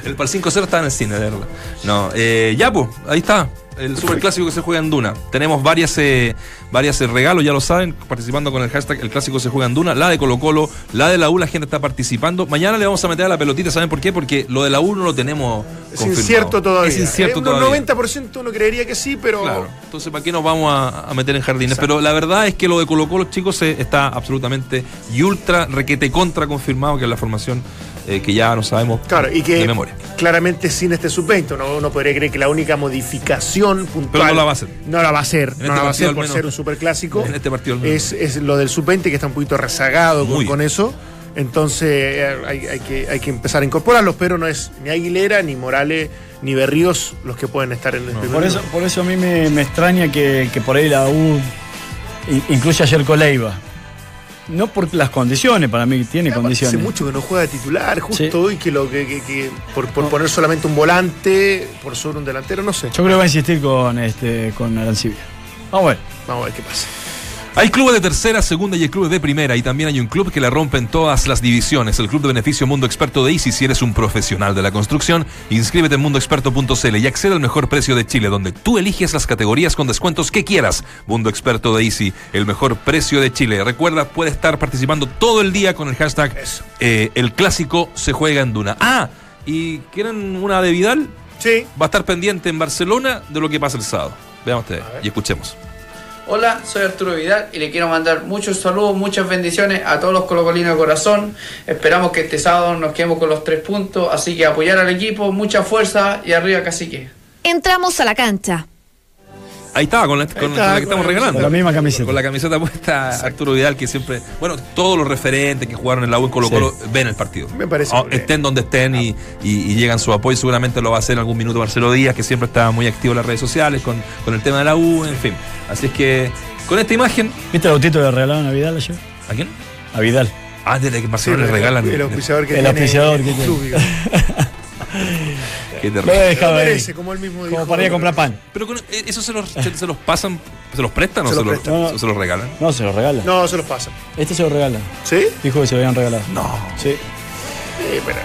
El para el 5-0 estaba en el cine, de verdad. No, eh, ya, pues, ahí está. El super clásico que se juega en Duna. Tenemos varias, eh, varias eh, regalos, ya lo saben, participando con el hashtag El clásico se juega en Duna. La de Colo Colo, la de la U, la gente está participando. Mañana le vamos a meter a la pelotita, ¿saben por qué? Porque lo de la U no lo tenemos. Es confirmado. incierto todavía. Es incierto Eh, todavía. Un 90% uno creería que sí, pero. Claro. Entonces, ¿para qué nos vamos a, a meter en jardines? Pero la verdad es que lo de Colo Colo, chicos, eh, está absolutamente y ultra, requete contra confirmado que es la formación eh, que ya no sabemos Claro, y que de memoria. claramente sin este sub-20 uno, uno podría creer que la única modificación puntual. Pero no la va a hacer. No la va a hacer. No este la va a hacer por menos. ser un superclásico. En este partido al menos. es, es lo del sub-20 que está un poquito rezagado con, eso. Entonces eh, hay, hay que, hay que empezar a incorporarlos, pero no es ni Aguilera, ni Morales, ni Berríos los que pueden estar en el primer Por eso, por eso a mí me, me extraña que, que por ahí la U in- incluya ayer Coleiva. No por las condiciones, para mí tiene Hace condiciones. mucho que no juega de titular, justo Sí. hoy que lo que, que- que por, por poner solamente un volante, por sobre un delantero, no sé. Yo creo que va a insistir con este con Arancibia. Vamos a ver. Vamos a ver qué pasa. Hay clubes de tercera, segunda y hay clubes de primera y también hay un club que la rompe en todas las divisiones, el Club de Beneficio Mundo Experto de Easy. Si eres un profesional de la construcción, inscríbete en mundoexperto.cl y accede al mejor precio de Chile, donde tú eliges las categorías con descuentos que quieras. Mundo Experto de Easy, el mejor precio de Chile. Recuerda, puede estar participando todo el día con el hashtag eh, El Clásico se juega en Duna. Ah, y quieren una de Vidal, Sí. va a estar pendiente en Barcelona de lo que pasa el sábado. Veamos ustedes y escuchemos. Hola, soy Arturo Vidal y le quiero mandar muchos saludos, muchas bendiciones a todos los colocolinos de corazón. Esperamos que este sábado nos quedemos con los tres puntos, así que apoyar al equipo, mucha fuerza y arriba cacique. Entramos a la cancha. Ahí estaba, con la, con- está, la que con estamos la- regalando. con la misma camiseta. Con la camiseta puesta Arturo Vidal, que siempre. Bueno, todos los referentes que jugaron en la U en Colo Colo ven el partido. Me parece Ah, estén donde estén y, y- y llegan su apoyo. Seguramente lo va a hacer en algún minuto Marcelo Díaz, que siempre está muy activo en las redes sociales con, con el tema de la U, en fin. Así es que con esta imagen. ¿Viste el autito que le regalaron a Vidal ayer? ¿A quién? A Vidal. Ah, desde que Sí, Marcelo le el- regalan. El auspiciador que El tiene auspiciador que el tiene. (laughs) Qué Lo he terrible. dejado Lo ahí. merece, como él mismo dijo. Como para ir a comprar pan. Pero con, eh, eso se los, se, los pasan, se los prestan o Se se, los los, se los regalan. No, se lo regala. No, se los pasa. Este se lo regala. ¿Sí? Dijo que se lo habían regalado. No. Sí. Sí, pero.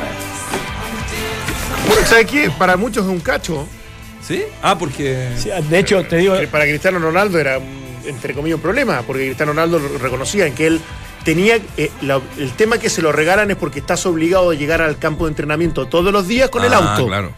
Bueno, ¿sabes qué? Para muchos es un cacho. ¿Sí? Ah, porque. Sí, de hecho, te digo, Que Para Cristiano Ronaldo era, un, entre comillas, un problema, porque Cristiano Ronaldo reconocía en que él tenía. eh, la- el tema que se lo regalan es porque estás obligado a llegar al campo de entrenamiento todos los días con el Ah, auto. Claro.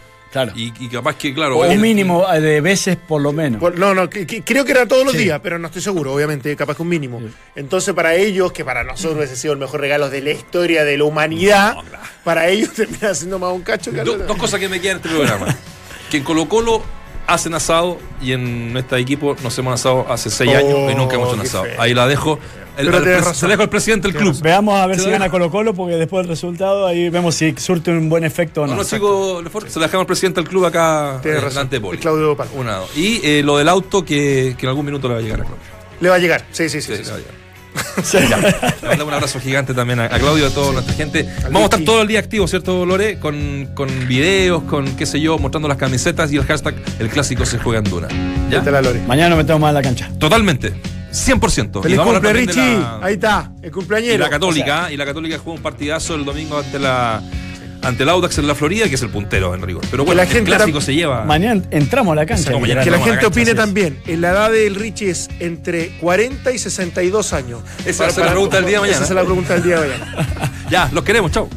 Claro. Y, y capaz que, claro. O un mínimo de veces por lo menos. Por- No, no, que- que- creo que era todos los Sí. días, pero no estoy seguro, obviamente, capaz que un mínimo. Entonces, para ellos, que para nosotros ese ha sido el mejor regalo de la historia de la humanidad, para ellos (laughs) termina siendo más un cacho que Do- dos cosas que me quedan en este programa. (laughs) que en Colo Colo hacen asado y en nuestro equipo nos hemos asado hace seis Oh, años y nunca hemos hecho un asado. feo. Ahí la dejo. El, Pero razón. se dejo al presidente del club. Veamos a ver Se si lo gana. Colo Colo, porque después del resultado ahí vemos si surte un buen efecto o No, no. no, chicos, Lefort, se la dejamos al presidente del club acá razón. Antepoli. El Claudio dos. Y eh, lo del auto que, que en algún minuto le va a llegar a Claudio. Le va a llegar. Sí, sí, sí. Sí, sí, le va a sí. llegar. (laughs) Ya. Le mandamos un abrazo gigante también a, a Claudio y a toda nuestra gente. Vamos a estar todo el día activos, ¿cierto, Lore? Con, con videos, con qué sé yo, mostrando las camisetas y el hashtag El clásico se juega en Duna. ¿Ya? La Lore. Mañana nos metemos más en la cancha. Totalmente. 100%. Feliz cumple, Richie. la- Ahí está, el cumpleañero. Y la Católica, y la Católica juega un partidazo el domingo ante la ante el Audax en la Florida, que es el puntero en rigor. Pero bueno, la el gente clásico tam- se lleva. Mañana entramos a la cancha. Que la gente cancha, opine es. también. En la edad del Richie es entre 40 y 62 años. Esa ser la pregunta del día de mañana. Esa es la pregunta del día de mañana. Ya, los queremos, chao.